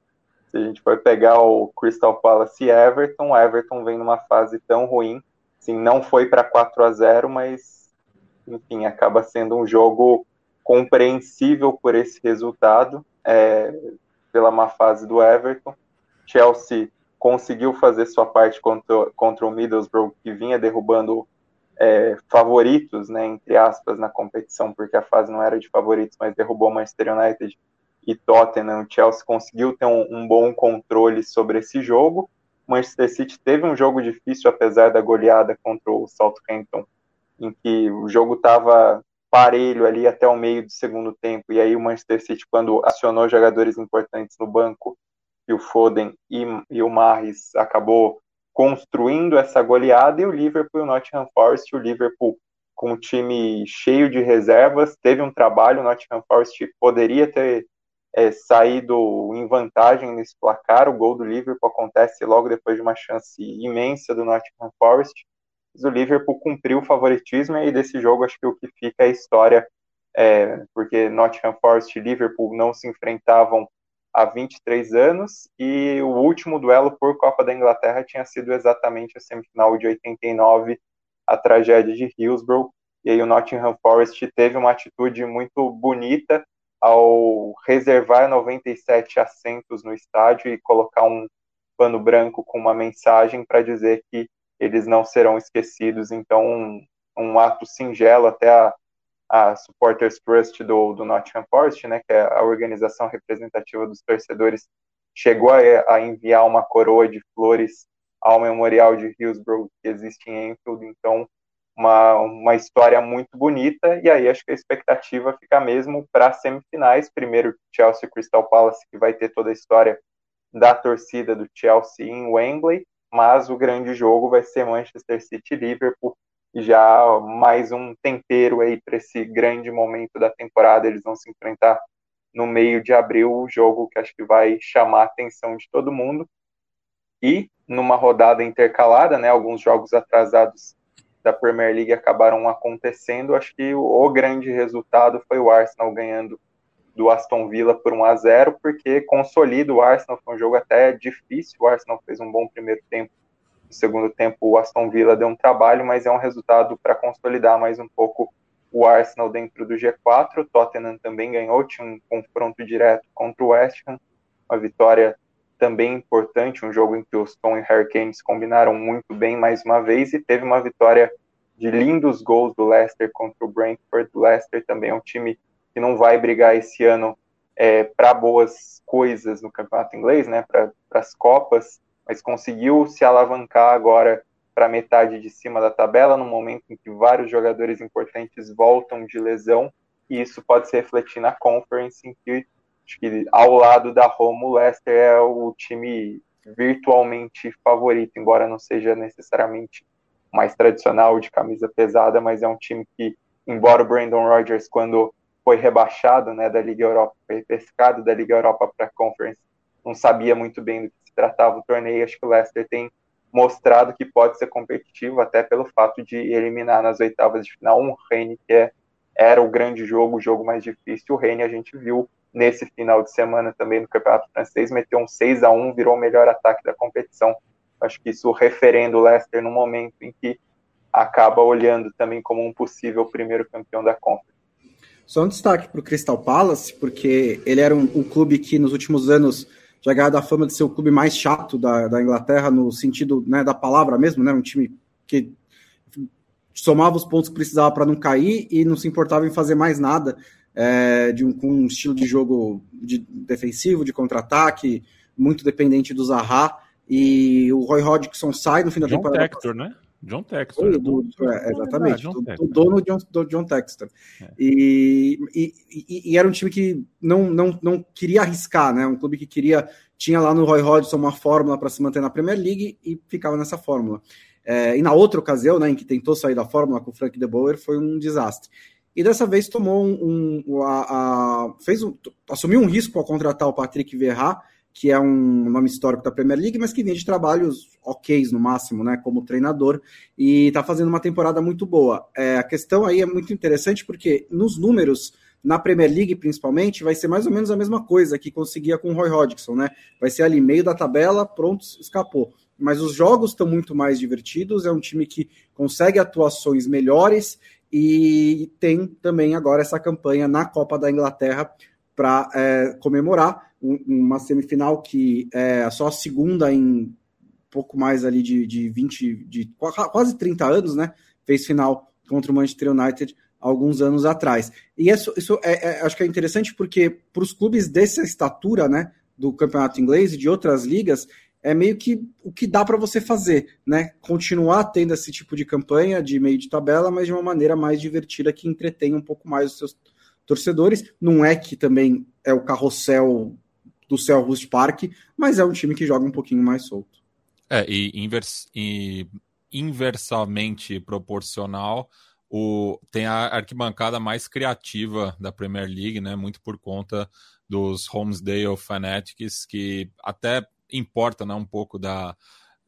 Se a gente for pegar o Crystal Palace e Everton, o Everton vem numa fase tão ruim, assim, não foi para 4 a 0 mas, enfim, acaba sendo um jogo compreensível por esse resultado, é, pela má fase do Everton. Chelsea conseguiu fazer sua parte contra, contra o Middlesbrough, que vinha derrubando é, favoritos, né, entre aspas, na competição, porque a fase não era de favoritos, mas derrubou Manchester United e Tottenham. Chelsea conseguiu ter um, um bom controle sobre esse jogo. Manchester City teve um jogo difícil, apesar da goleada contra o Southampton, em que o jogo estava parelho ali até o meio do segundo tempo. E aí o Manchester City, quando acionou jogadores importantes no banco, e o Foden e, e o Marres acabou construindo essa goleada, e o Liverpool e o Nottingham Forest, o Liverpool com um time cheio de reservas, teve um trabalho, o Nottingham Forest poderia ter é, saído em vantagem nesse placar. O gol do Liverpool acontece logo depois de uma chance imensa do Nottingham Forest. O Liverpool cumpriu o favoritismo e desse jogo acho que o que fica é a história, é, porque Nottingham Forest e Liverpool não se enfrentavam há 23 anos e o último duelo por Copa da Inglaterra tinha sido exatamente a semifinal de 89, a tragédia de Hillsborough. E aí o Nottingham Forest teve uma atitude muito bonita ao reservar 97 assentos no estádio e colocar um pano branco com uma mensagem para dizer que eles não serão esquecidos. Então, um, um ato singelo, até a, a Supporters Trust do, do Nottingham Forest, né, que é a organização representativa dos torcedores, chegou a, a enviar uma coroa de flores ao memorial de Hillsborough que existe em Enfield. Então, uma, uma história muito bonita, e aí acho que a expectativa fica mesmo para semifinais. Primeiro, Chelsea Crystal Palace, que vai ter toda a história da torcida do Chelsea em Wembley, mas o grande jogo vai ser Manchester City Liverpool, já mais um tempero aí para esse grande momento da temporada. Eles vão se enfrentar no meio de abril, o jogo que acho que vai chamar a atenção de todo mundo. E numa rodada intercalada, né, alguns jogos atrasados da Premier League acabaram acontecendo. Acho que o, grande resultado foi o Arsenal ganhando do Aston Villa por 1 a 0 porque consolida o Arsenal. Foi um jogo até difícil. O Arsenal fez um bom primeiro tempo. No segundo tempo, o Aston Villa deu um trabalho, mas é um resultado para consolidar mais um pouco o Arsenal dentro do G4. O Tottenham também ganhou, tinha um confronto direto contra o West Ham. Uma vitória também importante, um jogo em que os Tom e Harry Kane combinaram muito bem mais uma vez e teve uma vitória de lindos gols do Leicester contra o Brentford. O Leicester também é um time que não vai brigar esse ano é, para boas coisas no campeonato inglês, né, para as Copas, mas conseguiu se alavancar agora para metade de cima da tabela, no momento em que vários jogadores importantes voltam de lesão, e isso pode se refletir na Conference, em que que ao lado da Roma, o Leicester é o time virtualmente favorito, embora não seja necessariamente mais tradicional de camisa pesada, mas é um time que, embora o Brandon Rodgers, quando foi rebaixado né, da Liga Europa, foi pescado da Liga Europa para a Conference, não sabia muito bem do que se tratava o torneio. Acho que o Leicester tem mostrado que pode ser competitivo, até pelo fato de eliminar nas oitavas de final um Rennes, que é, era o grande jogo, o jogo mais difícil. O Rennes a gente viu nesse final de semana também no Campeonato Francês, meteu um 6 a 1 virou o melhor ataque da competição. Acho que isso referendo o Leicester no momento em que acaba olhando também como um possível primeiro campeão da Conference. Só um destaque para o Crystal Palace, porque ele era um, um, clube que nos últimos anos já ganhou a fama de ser o clube mais chato da, da Inglaterra, no sentido né, da palavra mesmo, né, um time que somava os pontos que precisava para não cair e não se importava em fazer mais nada é, de um, com um estilo de jogo de defensivo, de contra-ataque, muito dependente do Zaha. E o Roy Hodgson sai no fim da John temporada. Textor, né? John Textor. Do, do, é, exatamente, do, do, dono John, do John Textor. É. E, e, e, era um time que não, não, não queria arriscar, né? Um clube que queria. Tinha lá no Roy Hodgson uma fórmula para se manter na Premier League e ficava nessa fórmula. É, e na outra ocasião, né, em que tentou sair da fórmula com o Frank De Boer, foi um desastre e dessa vez tomou um, um a, a, fez um, assumiu um risco ao contratar o Patrick Verrat, que é um nome histórico da Premier League, mas que vem de trabalhos ok no máximo, né, como treinador, e está fazendo uma temporada muito boa. É, a questão aí é muito interessante porque nos números na Premier League, principalmente, vai ser mais ou menos a mesma coisa que conseguia com o Roy Hodgson, né? Vai ser ali meio da tabela, pronto, escapou. Mas os jogos estão muito mais divertidos, é um time que consegue atuações melhores e tem também agora essa campanha na Copa da Inglaterra para é, comemorar uma semifinal que é só a segunda em pouco mais ali de, de 20, de quase 30 anos, né? Fez final contra o Manchester United alguns anos atrás. E isso, isso é, é acho que é interessante porque para os clubes dessa estatura, né, do campeonato inglês e de outras ligas, é meio que o que dá para você fazer, né? Continuar tendo esse tipo de campanha de meio de tabela, mas de uma maneira mais divertida que entretém um pouco mais os seus torcedores. Não é que também é o carrossel do Selhurst Park, mas é um time que joga um pouquinho mais solto. É, e, invers, e inversamente proporcional, o, tem a arquibancada mais criativa da Premier League, né? Muito por conta dos Homesdale Fanatics, que até importa né, um pouco da,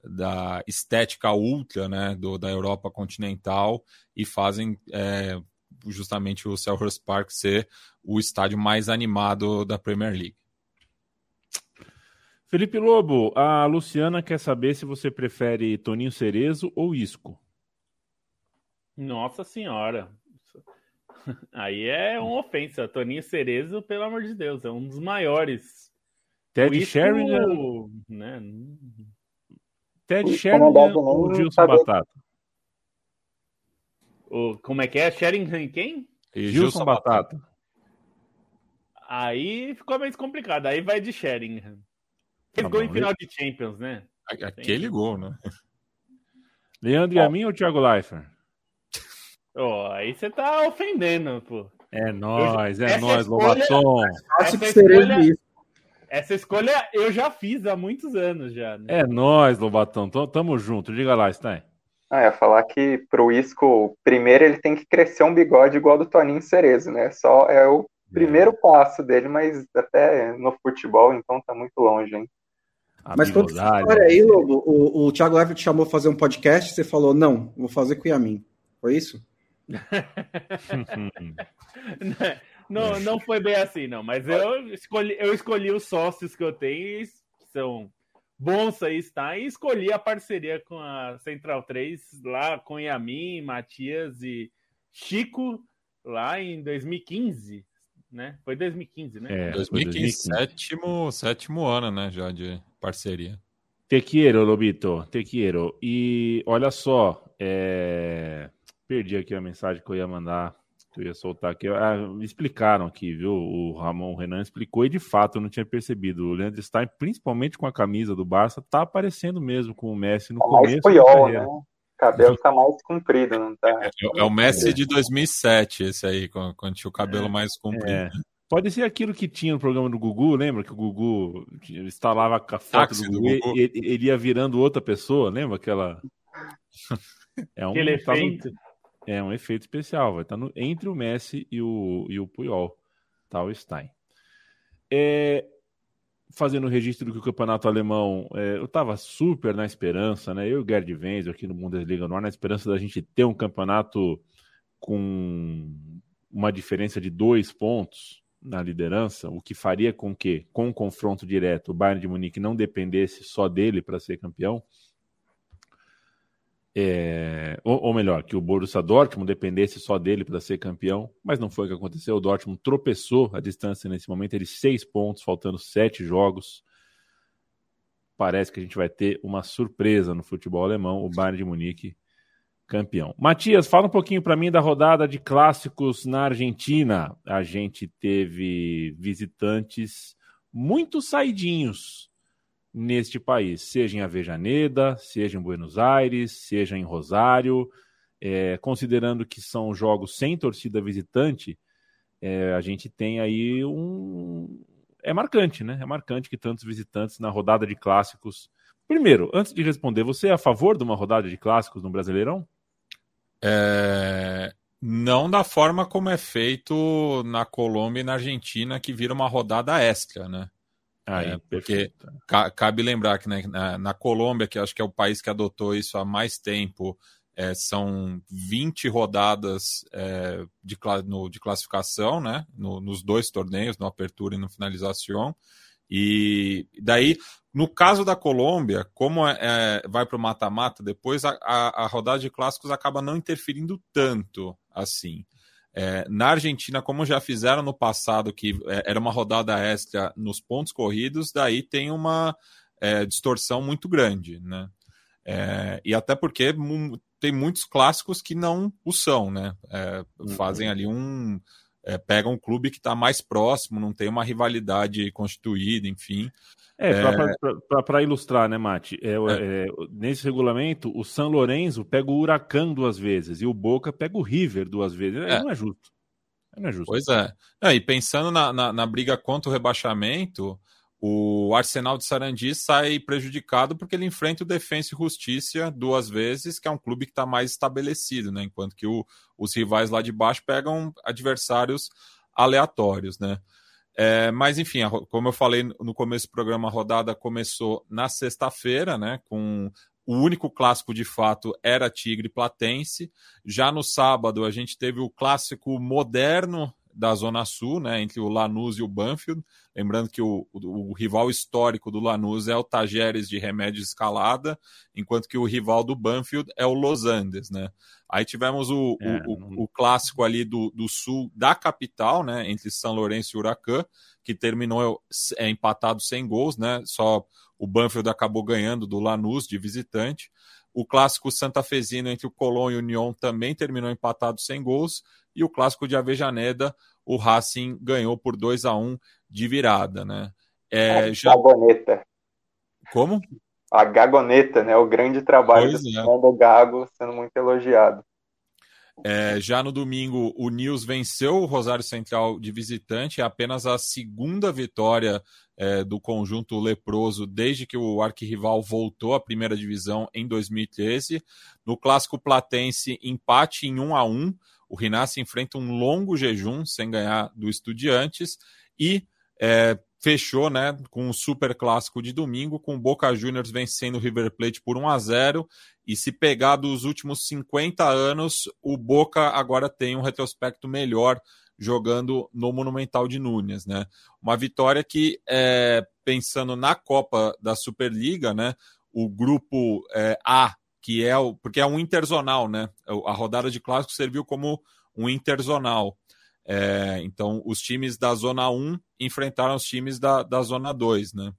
da estética ultra né, do, da Europa continental e fazem é, justamente o Selhurst Park ser o estádio mais animado da Premier League. Felipe Lobo, a Luciana quer saber se você prefere Toninho Cerezo ou Isco. Nossa senhora. [LAUGHS] Aí é uma ofensa. Toninho Cerezo, pelo amor de Deus, é um dos maiores. Ted Isco, Sheringham. Né? Ted Sheringham ou Gilson Batata? O, como é que é? Sheringham quem? E Gilson, Gilson Batata. Batata. Aí ficou mais complicado. Aí vai de Sheringham. Ele tá em final de Champions, né? Aquele gol, né? Leandro e a mim ou Thiago Leifert? Oh, aí você tá ofendendo, pô. É nós, é nós, Lobaton. Essa escolha, essa escolha eu já fiz há muitos anos já. Né? É nós, Lobatão. Tamo junto. Diga lá, Stein. Ah, ia falar que pro Isco, primeiro ele tem que crescer um bigode igual do Toninho Cerezo, né? Só é o primeiro é. passo dele, mas até no futebol, então tá muito longe, hein? Mas quando você história aí, Lobo, o, o Thiago Leifert te chamou fazer um podcast, você falou, não, vou fazer com o Yamin. Foi isso? [LAUGHS] não, não foi bem assim, não. Mas eu escolhi, eu escolhi os sócios que eu tenho, que são bons aí, está, e escolhi a parceria com a Central 3, lá com Yamin, Matias e Chico, lá em 2015 né? Foi 2015, né? É, 2015, 2015. Sétimo, sétimo ano, né, já de parceria. Te quiero, Lobito, te quiero. E olha só, é... perdi aqui a mensagem que eu ia mandar, que eu ia soltar aqui. Ah, me explicaram aqui, viu? O Ramon Renan explicou e de fato eu não tinha percebido. O Leandro Stein, principalmente com a camisa do Barça, tá aparecendo mesmo com o Messi no tá começo. Mais puyol, né? O cabelo tá mais comprido, não tá? É, é o Messi de 2007, esse aí, quando tinha o cabelo é, mais comprido. É. Pode ser aquilo que tinha no programa do Gugu, lembra que o Gugu instalava a foto do Gugu, do Gugu. E, ele ia virando outra pessoa, lembra aquela... [LAUGHS] É um, Aquele efeito. É um efeito especial, vai estar tá no... entre o Messi e o, e o Puyol, tá o Stein. É, fazendo o registro do que o campeonato alemão, é, eu estava super na esperança, né? Eu e o Gerd Wenzel aqui no Bundesliga Nord, na esperança da gente ter um campeonato com uma diferença de dois pontos na liderança, o que faria com que, com o confronto direto, o Bayern de Munique não dependesse só dele para ser campeão. É, ou, ou, melhor, que o Borussia Dortmund dependesse só dele para ser campeão, mas não foi o que aconteceu. O Dortmund tropeçou a distância nesse momento, ele seis pontos, faltando sete jogos. Parece que a gente vai ter uma surpresa no futebol alemão, o Bayern de Munique campeão. Matias, fala um pouquinho para mim da rodada de clássicos na Argentina. A gente teve visitantes muito saidinhos neste país, seja em Avejaneda, seja em Buenos Aires, seja em Rosário, é, considerando que são jogos sem torcida visitante, é, a gente tem aí um. É marcante, né? É marcante que tantos visitantes na rodada de clássicos. Primeiro, antes de responder, você é a favor de uma rodada de clássicos no Brasileirão? É... Não da forma como é feito na Colômbia e na Argentina, que vira uma rodada extra, né? Aí, é, porque ca cabe lembrar que né, na, na, Colômbia, que acho que é o país que adotou isso há mais tempo, é, são 20 rodadas é, de, no, de classificação, né? No, nos dois torneios, no Apertura e no Finalização. E daí, no caso da Colômbia, como é, é vai para o mata-mata, depois a, a, a rodada de clássicos acaba não interferindo tanto assim. É, na Argentina, como já fizeram no passado, que é, era uma rodada extra nos pontos corridos, daí tem uma é, distorção muito grande, né? É, e até porque tem muitos clássicos que não o são, né? É, fazem ali um. É, pegam um clube que está mais próximo, não tem uma rivalidade constituída, enfim. É, é... para ilustrar, né, Mate? É, é. É, nesse regulamento, o São Lourenço pega o Huracan duas vezes e o Boca pega o River duas vezes. É. Não é justo. Não é justo. Pois é. e pensando na, na, na, briga contra o rebaixamento, o Arsenal de Sarandi sai prejudicado porque ele enfrenta o Defensa e Justiça duas vezes, que é um clube que está mais estabelecido, né? Enquanto que o, os rivais lá de baixo pegam adversários aleatórios, né? É, mas enfim, como eu falei no começo do programa, a rodada começou na sexta-feira, né? Com o único clássico de fato era Tigre Platense. Já no sábado a gente teve o clássico moderno da Zona Sul, né, entre o Lanús e o Banfield. Lembrando que o, o, o, rival histórico do Lanús é o Tajeres de Remédio Escalada, enquanto que o rival do Banfield é o Los Andes. Né? Aí tivemos o, é, o, o, clássico ali do, do sul da capital, né, entre São Lourenço e Huracan, que terminou é, empatado sem gols, né? Só o Banfield acabou ganhando do Lanús de visitante. O clássico santafesino entre o Colón e o União também terminou empatado sem gols. E o clássico de Avejaneda, o Racing ganhou por 2 a 1 de virada, né? É, já... Gagoneta. Como? A Gagoneta, né? O grande trabalho pois do é. Gago sendo muito elogiado. É, já no domingo, o Nils venceu o Rosário Central de visitante, é apenas a segunda vitória é, do conjunto leproso desde que o arquirrival voltou à primeira divisão em 2013. No clássico platense, empate em 1 a 1 o Rinassi enfrenta um longo jejum sem ganhar do Estudiantes. E é, fechou né, com um super clássico de domingo, com o Boca Juniors vencendo o River Plate por 1 a 0 e se pegar dos últimos 50 anos, o Boca agora tem um retrospecto melhor jogando no Monumental de Núñez, né? Uma vitória que, é, pensando na Copa da Superliga, né? O grupo é, A que é o. Porque é um interzonal, né? A rodada de clássico serviu como um interzonal. É, então, os times da Zona 1 enfrentaram os times da, da Zona 2, né?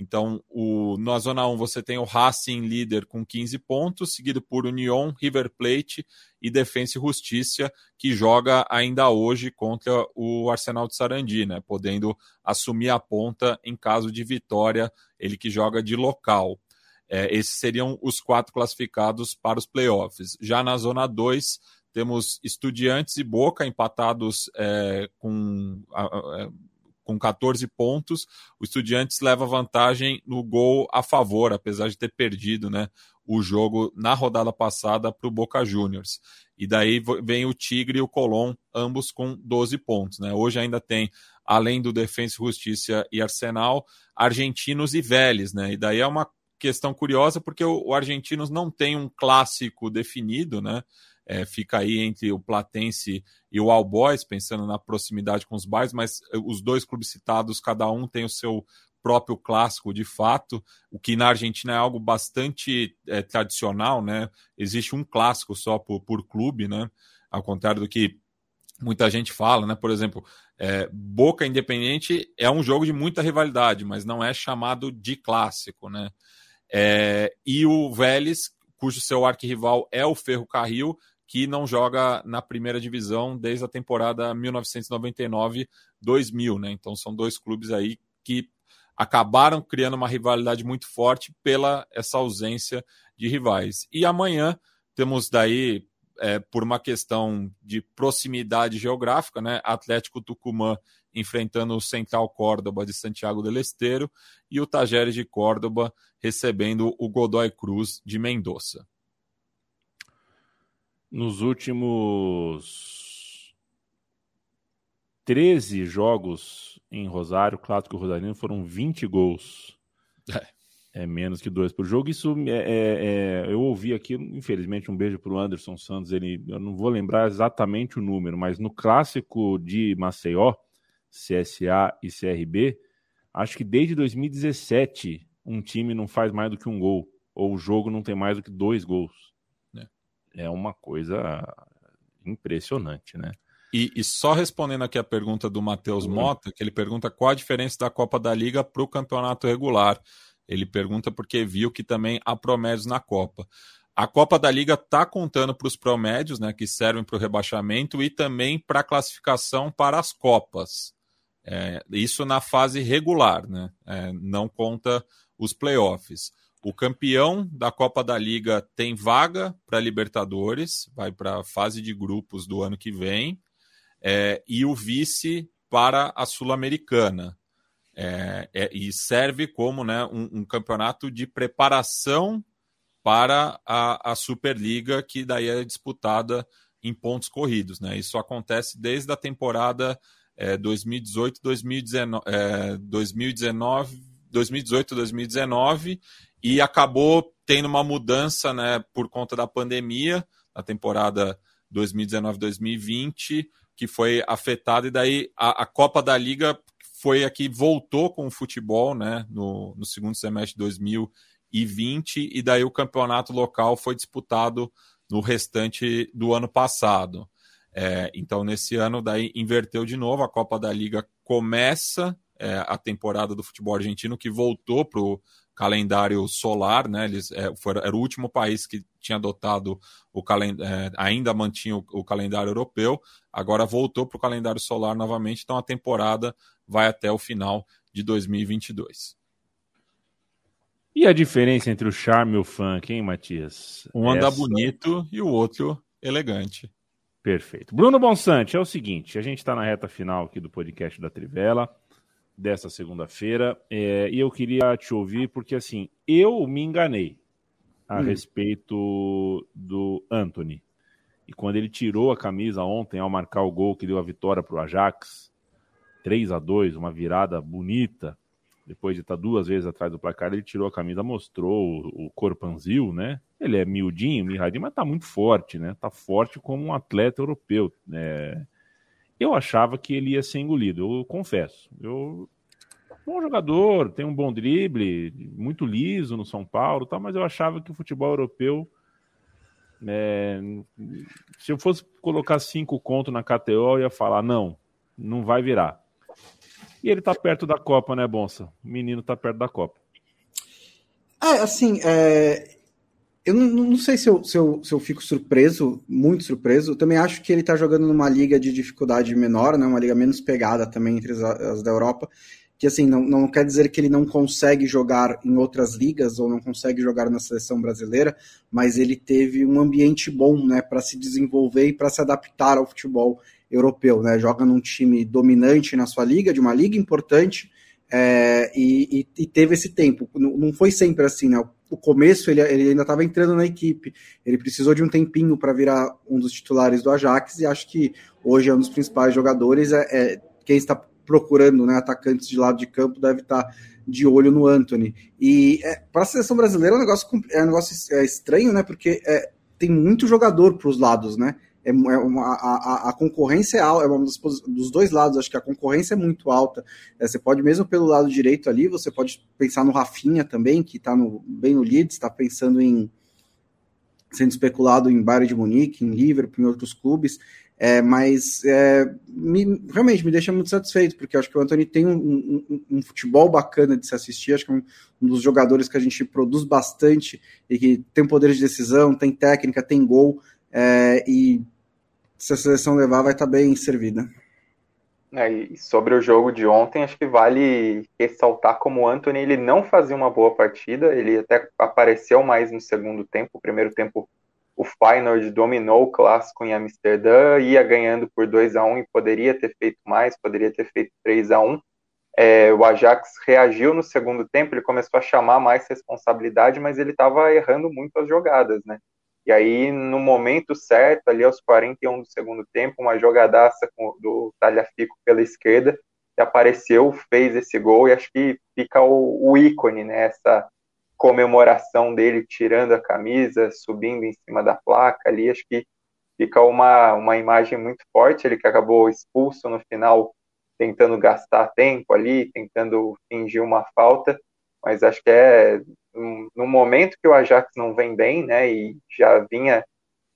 Então, o, na Zona 1 você tem o Racing líder com 15 pontos, seguido por Union, River Plate e Defensa e Justiça, que joga ainda hoje contra o Arsenal de Sarandi, né? Podendo assumir a ponta em caso de vitória, ele que joga de local. É, esses seriam os quatro classificados para os playoffs. Já na zona 2, temos Estudiantes e Boca empatados é, com, a, a, com 14 pontos. O Estudiantes leva vantagem no gol a favor, apesar de ter perdido né, o jogo na rodada passada para o Boca Juniors. E daí vem o Tigre e o Colón, ambos com 12 pontos. Né? Hoje ainda tem, além do Defensa Justiça e Arsenal, Argentinos e Vélez. Né? E daí é uma questão curiosa, porque o, o Argentinos não tem um clássico definido, né? É, fica aí entre o Platense e o All Boys, pensando na proximidade com os bairros, mas eh, os dois clubes citados, cada um tem o seu próprio clássico de fato, o que na Argentina é algo bastante é, tradicional, né? Existe um clássico só por, por clube, né? Ao contrário do que muita gente fala, né? Por exemplo, é, Boca Independente é um jogo de muita rivalidade, mas não é chamado de clássico, né? É, e o Vélez, cujo seu arquirrival é o Ferro Carril, que não joga na primeira divisão desde a temporada 1999-2000, né? Então são dois clubes aí que acabaram criando uma rivalidade muito forte pela essa ausência de rivais. E amanhã temos daí é, por uma questão de proximidade geográfica, né? Atlético Tucumã enfrentando o Central Córdoba de Santiago del Esteiro e o Tajeres de Córdoba recebendo o Godoy Cruz de Mendoza. Nos últimos 13 jogos em Rosário, Clássico Rosarino, foram 20 gols. É. É menos que dois por jogo. Isso é, é, é eu ouvi aqui, infelizmente, um beijo para o Anderson Santos. Ele, eu não vou lembrar exatamente o número, mas no clássico de Maceió, CSA e CRB, acho que desde 2017 um time não faz mais do que um gol, ou o jogo não tem mais do que dois gols. É, é uma coisa impressionante, né? E, e, só respondendo aqui a pergunta do Matheus. Mota, que ele pergunta qual a diferença da Copa da Liga para o campeonato regular. Ele pergunta porque viu que também há promédios na Copa. A Copa da Liga está contando para os promédios, né, que servem para o rebaixamento e também para a classificação para as Copas. É, isso na fase regular, né? É, não conta os playoffs. O campeão da Copa da Liga tem vaga para Libertadores, vai para a fase de grupos do ano que vem, é, e o vice para a Sul-Americana. É, é, e serve como né, um, um, campeonato de preparação para a, a, Superliga, que daí é disputada em pontos corridos. Né? Isso acontece desde a temporada é, 2018, 2019, é, 2019, 2018, 2019 e acabou tendo uma mudança, né, por conta da pandemia na temporada 2019-2020 que foi afetada e daí a, a Copa da Liga foi a que voltou com o futebol, né, no, no segundo semestre de 2020 e daí o campeonato local foi disputado no restante do ano passado. É, então, nesse ano, daí inverteu de novo. A Copa da Liga começa é, a temporada do futebol argentino, que voltou para o calendário solar, né? Eles é, foram, era o último país que tinha adotado o calendário, é, ainda mantinha o, o, calendário europeu, agora voltou para o calendário solar novamente. Então, a temporada vai até o final de 2022. E a diferença entre o charme e o funk, hein, Matias? Um anda Essa... bonito e o outro elegante. Perfeito. Bruno Bonsante, é o seguinte: a gente está na reta final aqui do podcast da Trivela, dessa segunda-feira, é, e eu queria te ouvir, porque assim, eu me enganei a hum. respeito do Anthony. E quando ele tirou a camisa ontem ao marcar o gol que deu a vitória para o Ajax, 3 a 2 uma virada bonita, depois de estar duas vezes atrás do placar, ele tirou a camisa, mostrou o, o corpanzil, né? Ele é miudinho, mirradinho, mas tá muito forte, né? Tá forte como um atleta europeu. né? Eu achava que ele ia ser engolido, eu confesso. Eu bom jogador, tem um bom drible, muito liso no São Paulo, tá, mas eu achava que o futebol europeu é, se eu fosse colocar cinco contos na KTO, eu ia falar, não, não vai virar. E ele tá perto da Copa, né, Bonsa? O menino tá perto da Copa. É, assim, é... eu não, não sei se eu, se, eu, se eu fico surpreso, muito surpreso. Eu também acho que ele tá jogando numa liga de dificuldade menor, né? Uma liga menos pegada também entre as, as da Europa. Que assim, não, não quer dizer que ele não consegue jogar em outras ligas ou não consegue jogar na seleção brasileira, mas ele teve um ambiente bom, né, para se desenvolver e para se adaptar ao futebol europeu, né? Joga num time dominante na sua liga, de uma liga importante, é, e, e, teve esse tempo. Não, não, foi sempre assim, né? O começo ele, ele ainda estava entrando na equipe, ele precisou de um tempinho para virar um dos titulares do Ajax, e acho que hoje é um dos principais jogadores. É, é quem está procurando né, atacantes de lado de campo deve estar tá de olho no Anthony. E é, para a seleção brasileira é um negócio, é um negócio é estranho, né? Porque é, tem muito jogador para os lados, né? É, é uma, a, a, concorrência é alta, é uma dos, dos, dois lados, acho que a concorrência é muito alta. É, você pode, mesmo pelo lado direito ali, você pode pensar no Rafinha também, que está bem no Leeds, está pensando em sendo especulado em Bayern de Munique, em Liverpool, em outros clubes. É, mas é, me, realmente me deixa muito satisfeito, porque acho que o Anthony tem um, um, um, futebol bacana de se assistir, acho que é um, um, dos jogadores que a gente produz bastante e que tem poder de decisão, tem técnica, tem gol, é, e se a seleção levar, vai estar tá bem servida. É, e sobre o jogo de ontem, acho que vale ressaltar como o Anthony ele não fazia uma boa partida, ele até apareceu mais no segundo tempo. O primeiro tempo, o Feyenoord dominou o clássico em Amsterdã, ia ganhando por 2 a 1 e poderia ter feito mais, poderia ter feito 3 a 1 é, o Ajax reagiu no segundo tempo, ele começou a chamar mais responsabilidade, mas ele estava errando muito as jogadas, né? E aí, no momento certo, ali aos 41 do segundo tempo, uma jogadaça do Talhafico pela esquerda, que apareceu, fez esse gol, e acho que fica o, o ícone, né? Essa comemoração dele tirando a camisa, subindo em cima da placa ali, acho que fica uma, uma imagem muito forte, ele que acabou expulso no final, tentando gastar tempo ali, tentando fingir uma falta, mas acho que é no momento que o Ajax não vem bem, né, e já vinha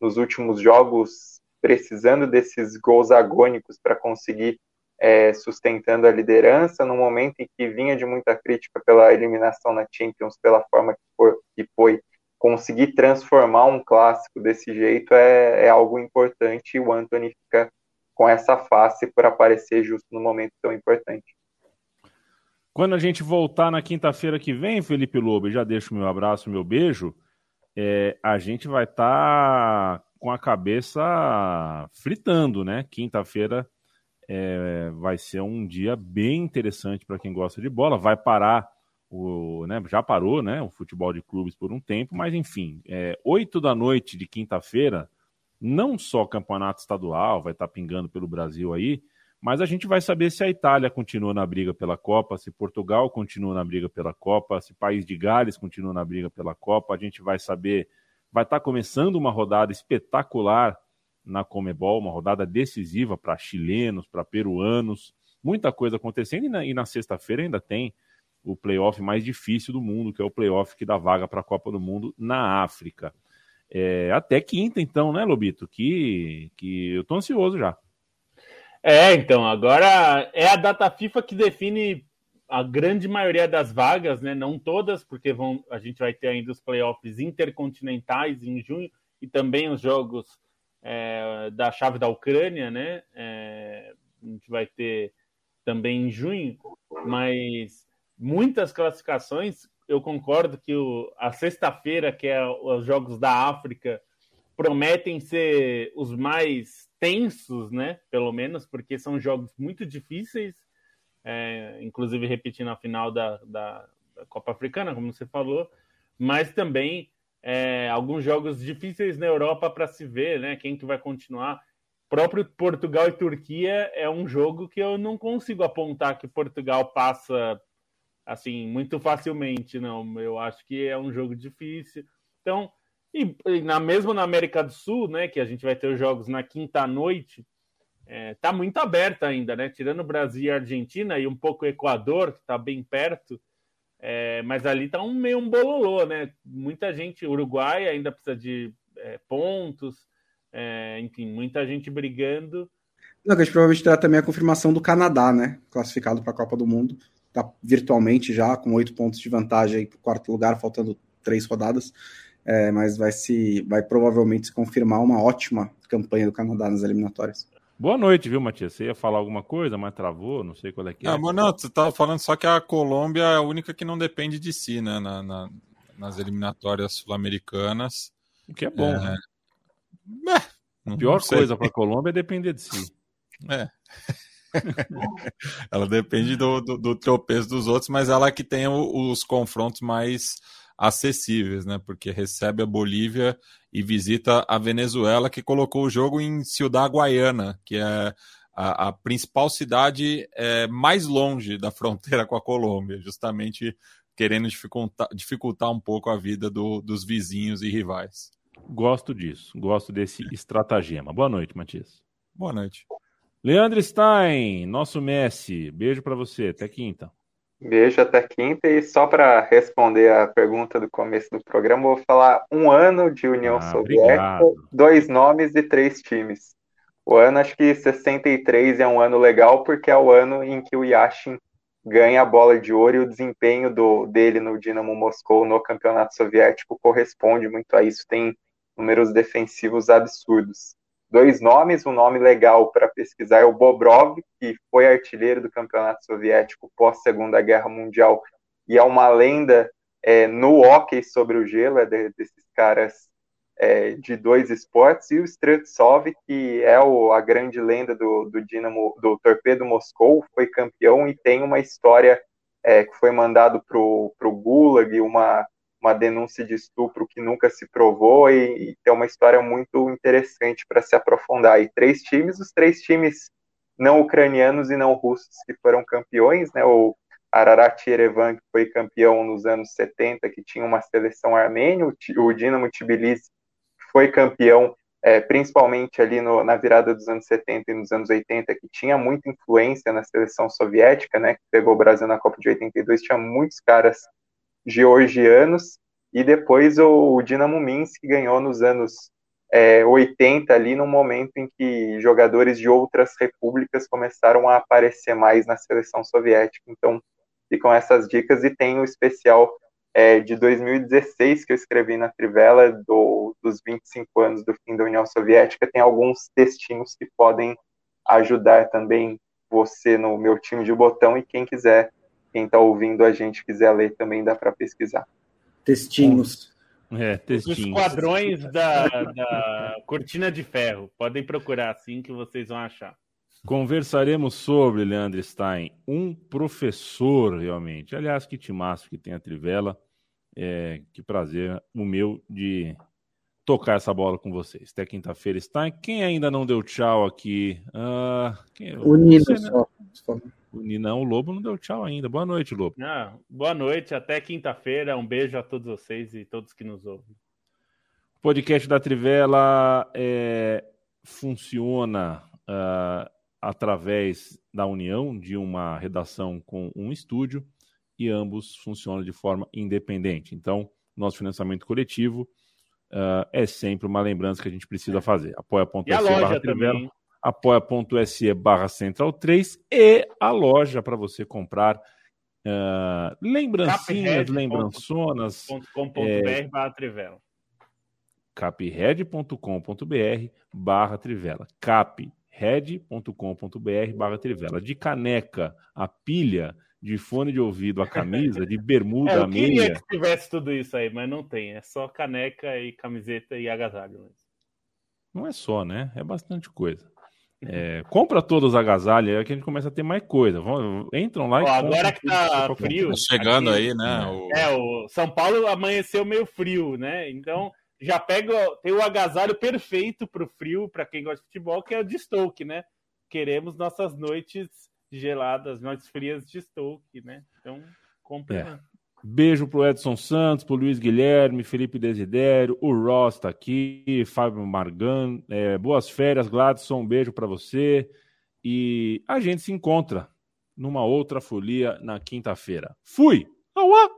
nos últimos jogos precisando desses gols agônicos para conseguir é, sustentando a liderança, no momento em que vinha de muita crítica pela eliminação na Champions, pela forma que foi, que foi conseguir transformar um clássico desse jeito é, é algo importante e o Anthony fica com essa face por aparecer justo no momento tão importante. Quando a gente voltar na quinta-feira que vem, Felipe Lobo, já deixo meu abraço, meu beijo, é, a gente vai estar tá com a cabeça fritando, né? Quinta-feira é, vai ser um dia bem interessante para quem gosta de bola. Vai parar o, né, já parou, né? O futebol de clubes por um tempo, mas enfim, é, 8 da noite de quinta-feira, não só campeonato estadual vai estar tá pingando pelo Brasil aí, Mas a gente vai saber se a Itália continua na briga pela Copa, se Portugal continua na briga pela Copa, se País de Gales continua na briga pela Copa. A gente vai saber, vai estar tá começando uma rodada espetacular na Comebol, uma rodada decisiva para chilenos, para peruanos, muita coisa acontecendo. E na, na sexta-feira ainda tem o playoff mais difícil do mundo, que é o playoff que dá vaga para a Copa do Mundo na África. É, até quinta, então, né, Lobito? Que, que eu tô ansioso já. É, então, agora é a data FIFA que define a grande maioria das vagas, né? Não todas, porque vão, a gente vai ter ainda os playoffs intercontinentais em junho e também os jogos é, da chave da Ucrânia, né? É, a gente vai ter também em junho, mas muitas classificações. Eu concordo que o, a sexta-feira, que é os jogos da África, prometem ser os mais tensos, né? Pelo menos, porque são jogos muito difíceis, é, inclusive repetindo a final da, da, da, Copa Africana, como você falou, mas também é, alguns jogos difíceis na Europa para se ver, né? Quem que vai continuar? Próprio Portugal e Turquia é um jogo que eu não consigo apontar que Portugal passa assim muito facilmente, não. Eu acho que é um jogo difícil. Então, e, e, na mesmo na América do Sul, né, que a gente vai ter os jogos na quinta noite, é, tá muito aberta ainda, né? Tirando Brasil e Argentina e um pouco Equador, que está bem perto, é, mas ali tá um meio um bololô, né? Muita gente, Uruguai ainda precisa de é, pontos, é, enfim, muita gente brigando. Não, a gente provavelmente terá também a confirmação do Canadá, né? Classificado para a Copa do Mundo. Tá virtualmente já com oito pontos de vantagem para o quarto lugar, faltando três rodadas é, mas vai se vai provavelmente se confirmar uma ótima campanha do Canadá nas eliminatórias. Boa noite, viu, Matias? Você ia falar alguma coisa, mas travou, não sei qual é que é. Ah, mas não, você estava falando só que a Colômbia é a única que não depende de si, né, na, na nas eliminatórias sul-americanas. O que é bom. É... É, a pior coisa para a Colômbia é depender de si. É. [LAUGHS] ela depende do, do, do, tropeço dos outros, mas ela é que tem o, os confrontos mais acessíveis, né? Porque recebe a Bolívia e visita a Venezuela, que colocou o jogo em Ciudad Guayana, que é a, a principal cidade é, mais longe da fronteira com a Colômbia, justamente querendo dificultar, dificultar um pouco a vida do, dos vizinhos e rivais. Gosto disso, gosto desse estratagema. Boa noite, Matias. Boa noite. Leandro Stein, nosso Messi, beijo para você, até quinta. Beijo até quinta. E só para responder a pergunta do começo do programa, vou falar um ano de União ah, Soviética, obrigado. dois nomes e três times. O ano, acho que 63 é um ano legal, porque é o ano em que o Yashin ganha a bola de ouro e o desempenho do, dele no Dinamo Moscou no campeonato soviético corresponde muito a isso. Tem números defensivos absurdos dois nomes. Um nome legal para pesquisar é o Bobrov, que foi artilheiro do campeonato soviético pós Segunda Guerra Mundial e é uma lenda é, no hockey sobre o gelo, é de, desses caras é, de dois esportes, e o Streltsov, que é o, a grande lenda do, do Dinamo, do Torpedo Moscou, foi campeão e tem uma história é, que foi mandado para o Gulag, uma uma denúncia de estupro que nunca se provou e, e tem uma história muito interessante para se aprofundar. E três times, os três times não ucranianos e não russos que foram campeões, né? O Ararat Yerevan, que foi campeão nos anos 70, que tinha uma seleção armênia, o Dinamo Tbilisi foi campeão é, principalmente ali no, na virada dos anos 70 e nos anos 80, que tinha muita influência na seleção soviética, né, que pegou o Brasil na Copa de 82, tinha muitos caras georgianos, e depois o, o Dinamo Minsk ganhou nos anos é, 80 ali, no momento em que jogadores de outras repúblicas começaram a aparecer mais na seleção soviética. Então, ficam essas dicas e tem o especial é, de 2016 que eu escrevi na Trivela do, dos 25 anos do fim da União Soviética. Tem alguns textinhos que podem ajudar também você no meu time de botão e quem quiser quem está ouvindo a gente quiser ler também dá para pesquisar. Textinhos. É, textinhos. Os esquadrões da, da Cortina de Ferro. Podem procurar assim que vocês vão achar. Conversaremos sobre, Leandro Stein, um professor realmente. Aliás, que timaço que tem a Trivela. É, que prazer o meu de tocar essa bola com vocês. Até quinta-feira está. Quem ainda não deu tchau aqui? Uh, quem... O Nino Você, só. O Ninão, o Lobo não deu tchau ainda. Boa noite, Lobo. Ah, boa noite, até quinta-feira. Um beijo a todos vocês e todos que nos ouvem. O podcast da Trivela é, funciona uh, através da união de uma redação com um estúdio e ambos funcionam de forma independente. Então, nosso financiamento coletivo uh, é sempre uma lembrança que a gente precisa fazer. Apoia.se barra Trivela, apoia.se barra Central 3 e a loja para você comprar uh, lembrancinhas, lembrançonas. .com.br barra Trivela capred.com.br barra Trivela. capred.com.br barra Trivela. De caneca, a pilha, de fone de ouvido, a camisa, de bermuda, é, eu a meia. Eu queria que tivesse tudo isso aí, mas não tem. É só caneca e camiseta e agasalho. Não é só, né? É bastante coisa. É, compra todos os agasalhos, aí que a gente começa a ter mais coisa. Vão, entram lá Ó, e Agora que tá frio. Tá chegando aqui, aí, né? O... É, o São Paulo amanheceu meio frio, né? Então já pega, tem o agasalho perfeito para o frio, para quem gosta de futebol, que é o de Stoke, né? Queremos nossas noites geladas, noites frias de Stoke, né? Então, compre. É. Beijo pro Edson Santos, pro Luiz Guilherme, Felipe Desidério, o Ross tá aqui, Fábio Margan. É, boas férias, Gladson, um beijo para você. E a gente se encontra numa outra folia na quinta-feira. Fui! Auá!